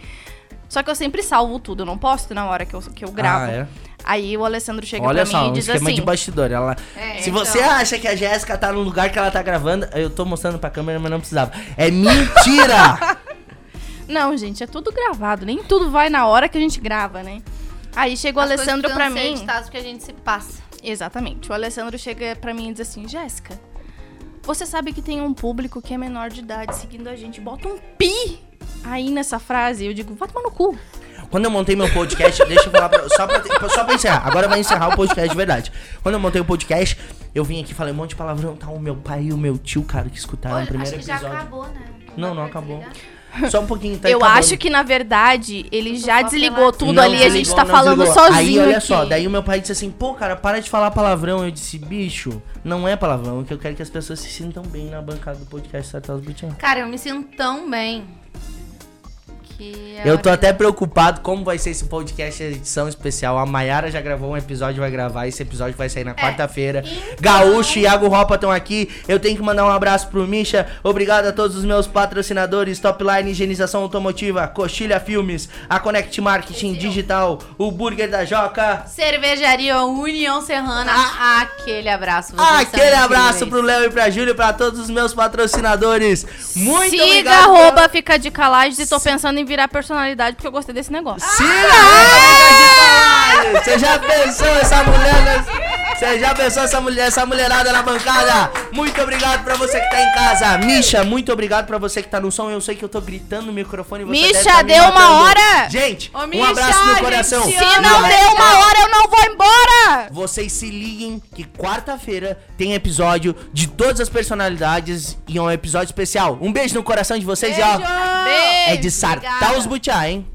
S3: Só que eu sempre salvo tudo, eu não posto na hora que eu, que eu gravo.
S1: Ah, é?
S3: Aí o Alessandro chega
S1: Olha
S3: pra
S1: só,
S3: mim
S1: um
S3: e diz
S1: esquema
S3: assim:
S1: de bastidor. Ela...
S2: É,
S1: Se
S2: então.
S1: você acha que a Jéssica tá no lugar que ela tá gravando, eu tô mostrando pra câmera, mas não precisava. É mentira! [LAUGHS]
S3: Não, gente, é tudo gravado, nem tudo vai na hora que a gente grava, né? Aí chega o
S2: As
S3: Alessandro pra mim.
S2: editadas porque a gente se passa.
S3: Exatamente. O Alessandro chega pra mim e diz assim: Jéssica, você sabe que tem um público que é menor de idade seguindo a gente. Bota um pi aí nessa frase. Eu digo: vai tomar no cu.
S1: Quando eu montei meu podcast, [LAUGHS] deixa eu falar pra, só, pra, só pra encerrar. Agora vai encerrar o podcast de verdade. Quando eu montei o podcast, eu vim aqui, falei um monte de palavrão. Tá, o meu pai e o meu tio, cara, que escutaram o primeiro episódio.
S2: né?
S1: Não, não acabou. Só um pouquinho, tá
S3: eu
S1: acabando.
S3: acho que, na verdade, ele já desligou tudo
S1: Não
S3: ali. A gente
S1: desligou,
S3: tá
S1: não
S3: falando
S1: desligou.
S3: sozinho.
S1: Aí, olha
S3: aqui.
S1: só, daí o meu pai disse assim, pô, cara, para de falar palavrão. Eu disse, bicho, não é palavrão, que eu quero que as pessoas se sintam bem na bancada do podcast Butiã.
S2: Cara, eu me sinto tão bem. Que
S1: Eu tô até preocupado como vai ser esse podcast edição especial. A Mayara já gravou um episódio, vai gravar. Esse episódio vai sair na quarta-feira. Gaúcho e Iago Ropa estão aqui. Eu tenho que mandar um abraço pro Misha. Obrigado a todos os meus patrocinadores: Topline Higienização Automotiva, Coxilha Filmes, a Connect Marketing Digital, o Burger da Joca.
S2: Cervejaria União Serrana. aquele abraço.
S1: Ah, Aquele abraço pro Léo e pra Júlio pra todos os meus patrocinadores. Muito
S3: Siga,
S1: obrigado.
S3: arroba, fica de calagem. E tô pensando em virar personalidade porque eu gostei desse negócio.
S1: Siga! Ah! Você já pensou essa mulher? Você já pensou essa mulher, essa mulherada na bancada? Muito obrigado pra você que tá em casa. Misha, muito obrigado pra você que tá no som. Eu sei que eu tô gritando no microfone. e Você
S3: Misha,
S1: tá me
S3: deu uma hora.
S1: Gente,
S2: Ô,
S1: um
S2: Misha,
S1: abraço no coração.
S2: gente
S3: Se não deu uma hora, eu não vou embora.
S1: Vocês se liguem que quarta-feira tem episódio de todas as personalidades e é um episódio especial. Um beijo no coração de vocês e ó,
S2: Beijo.
S1: é de sartar os butiá, hein?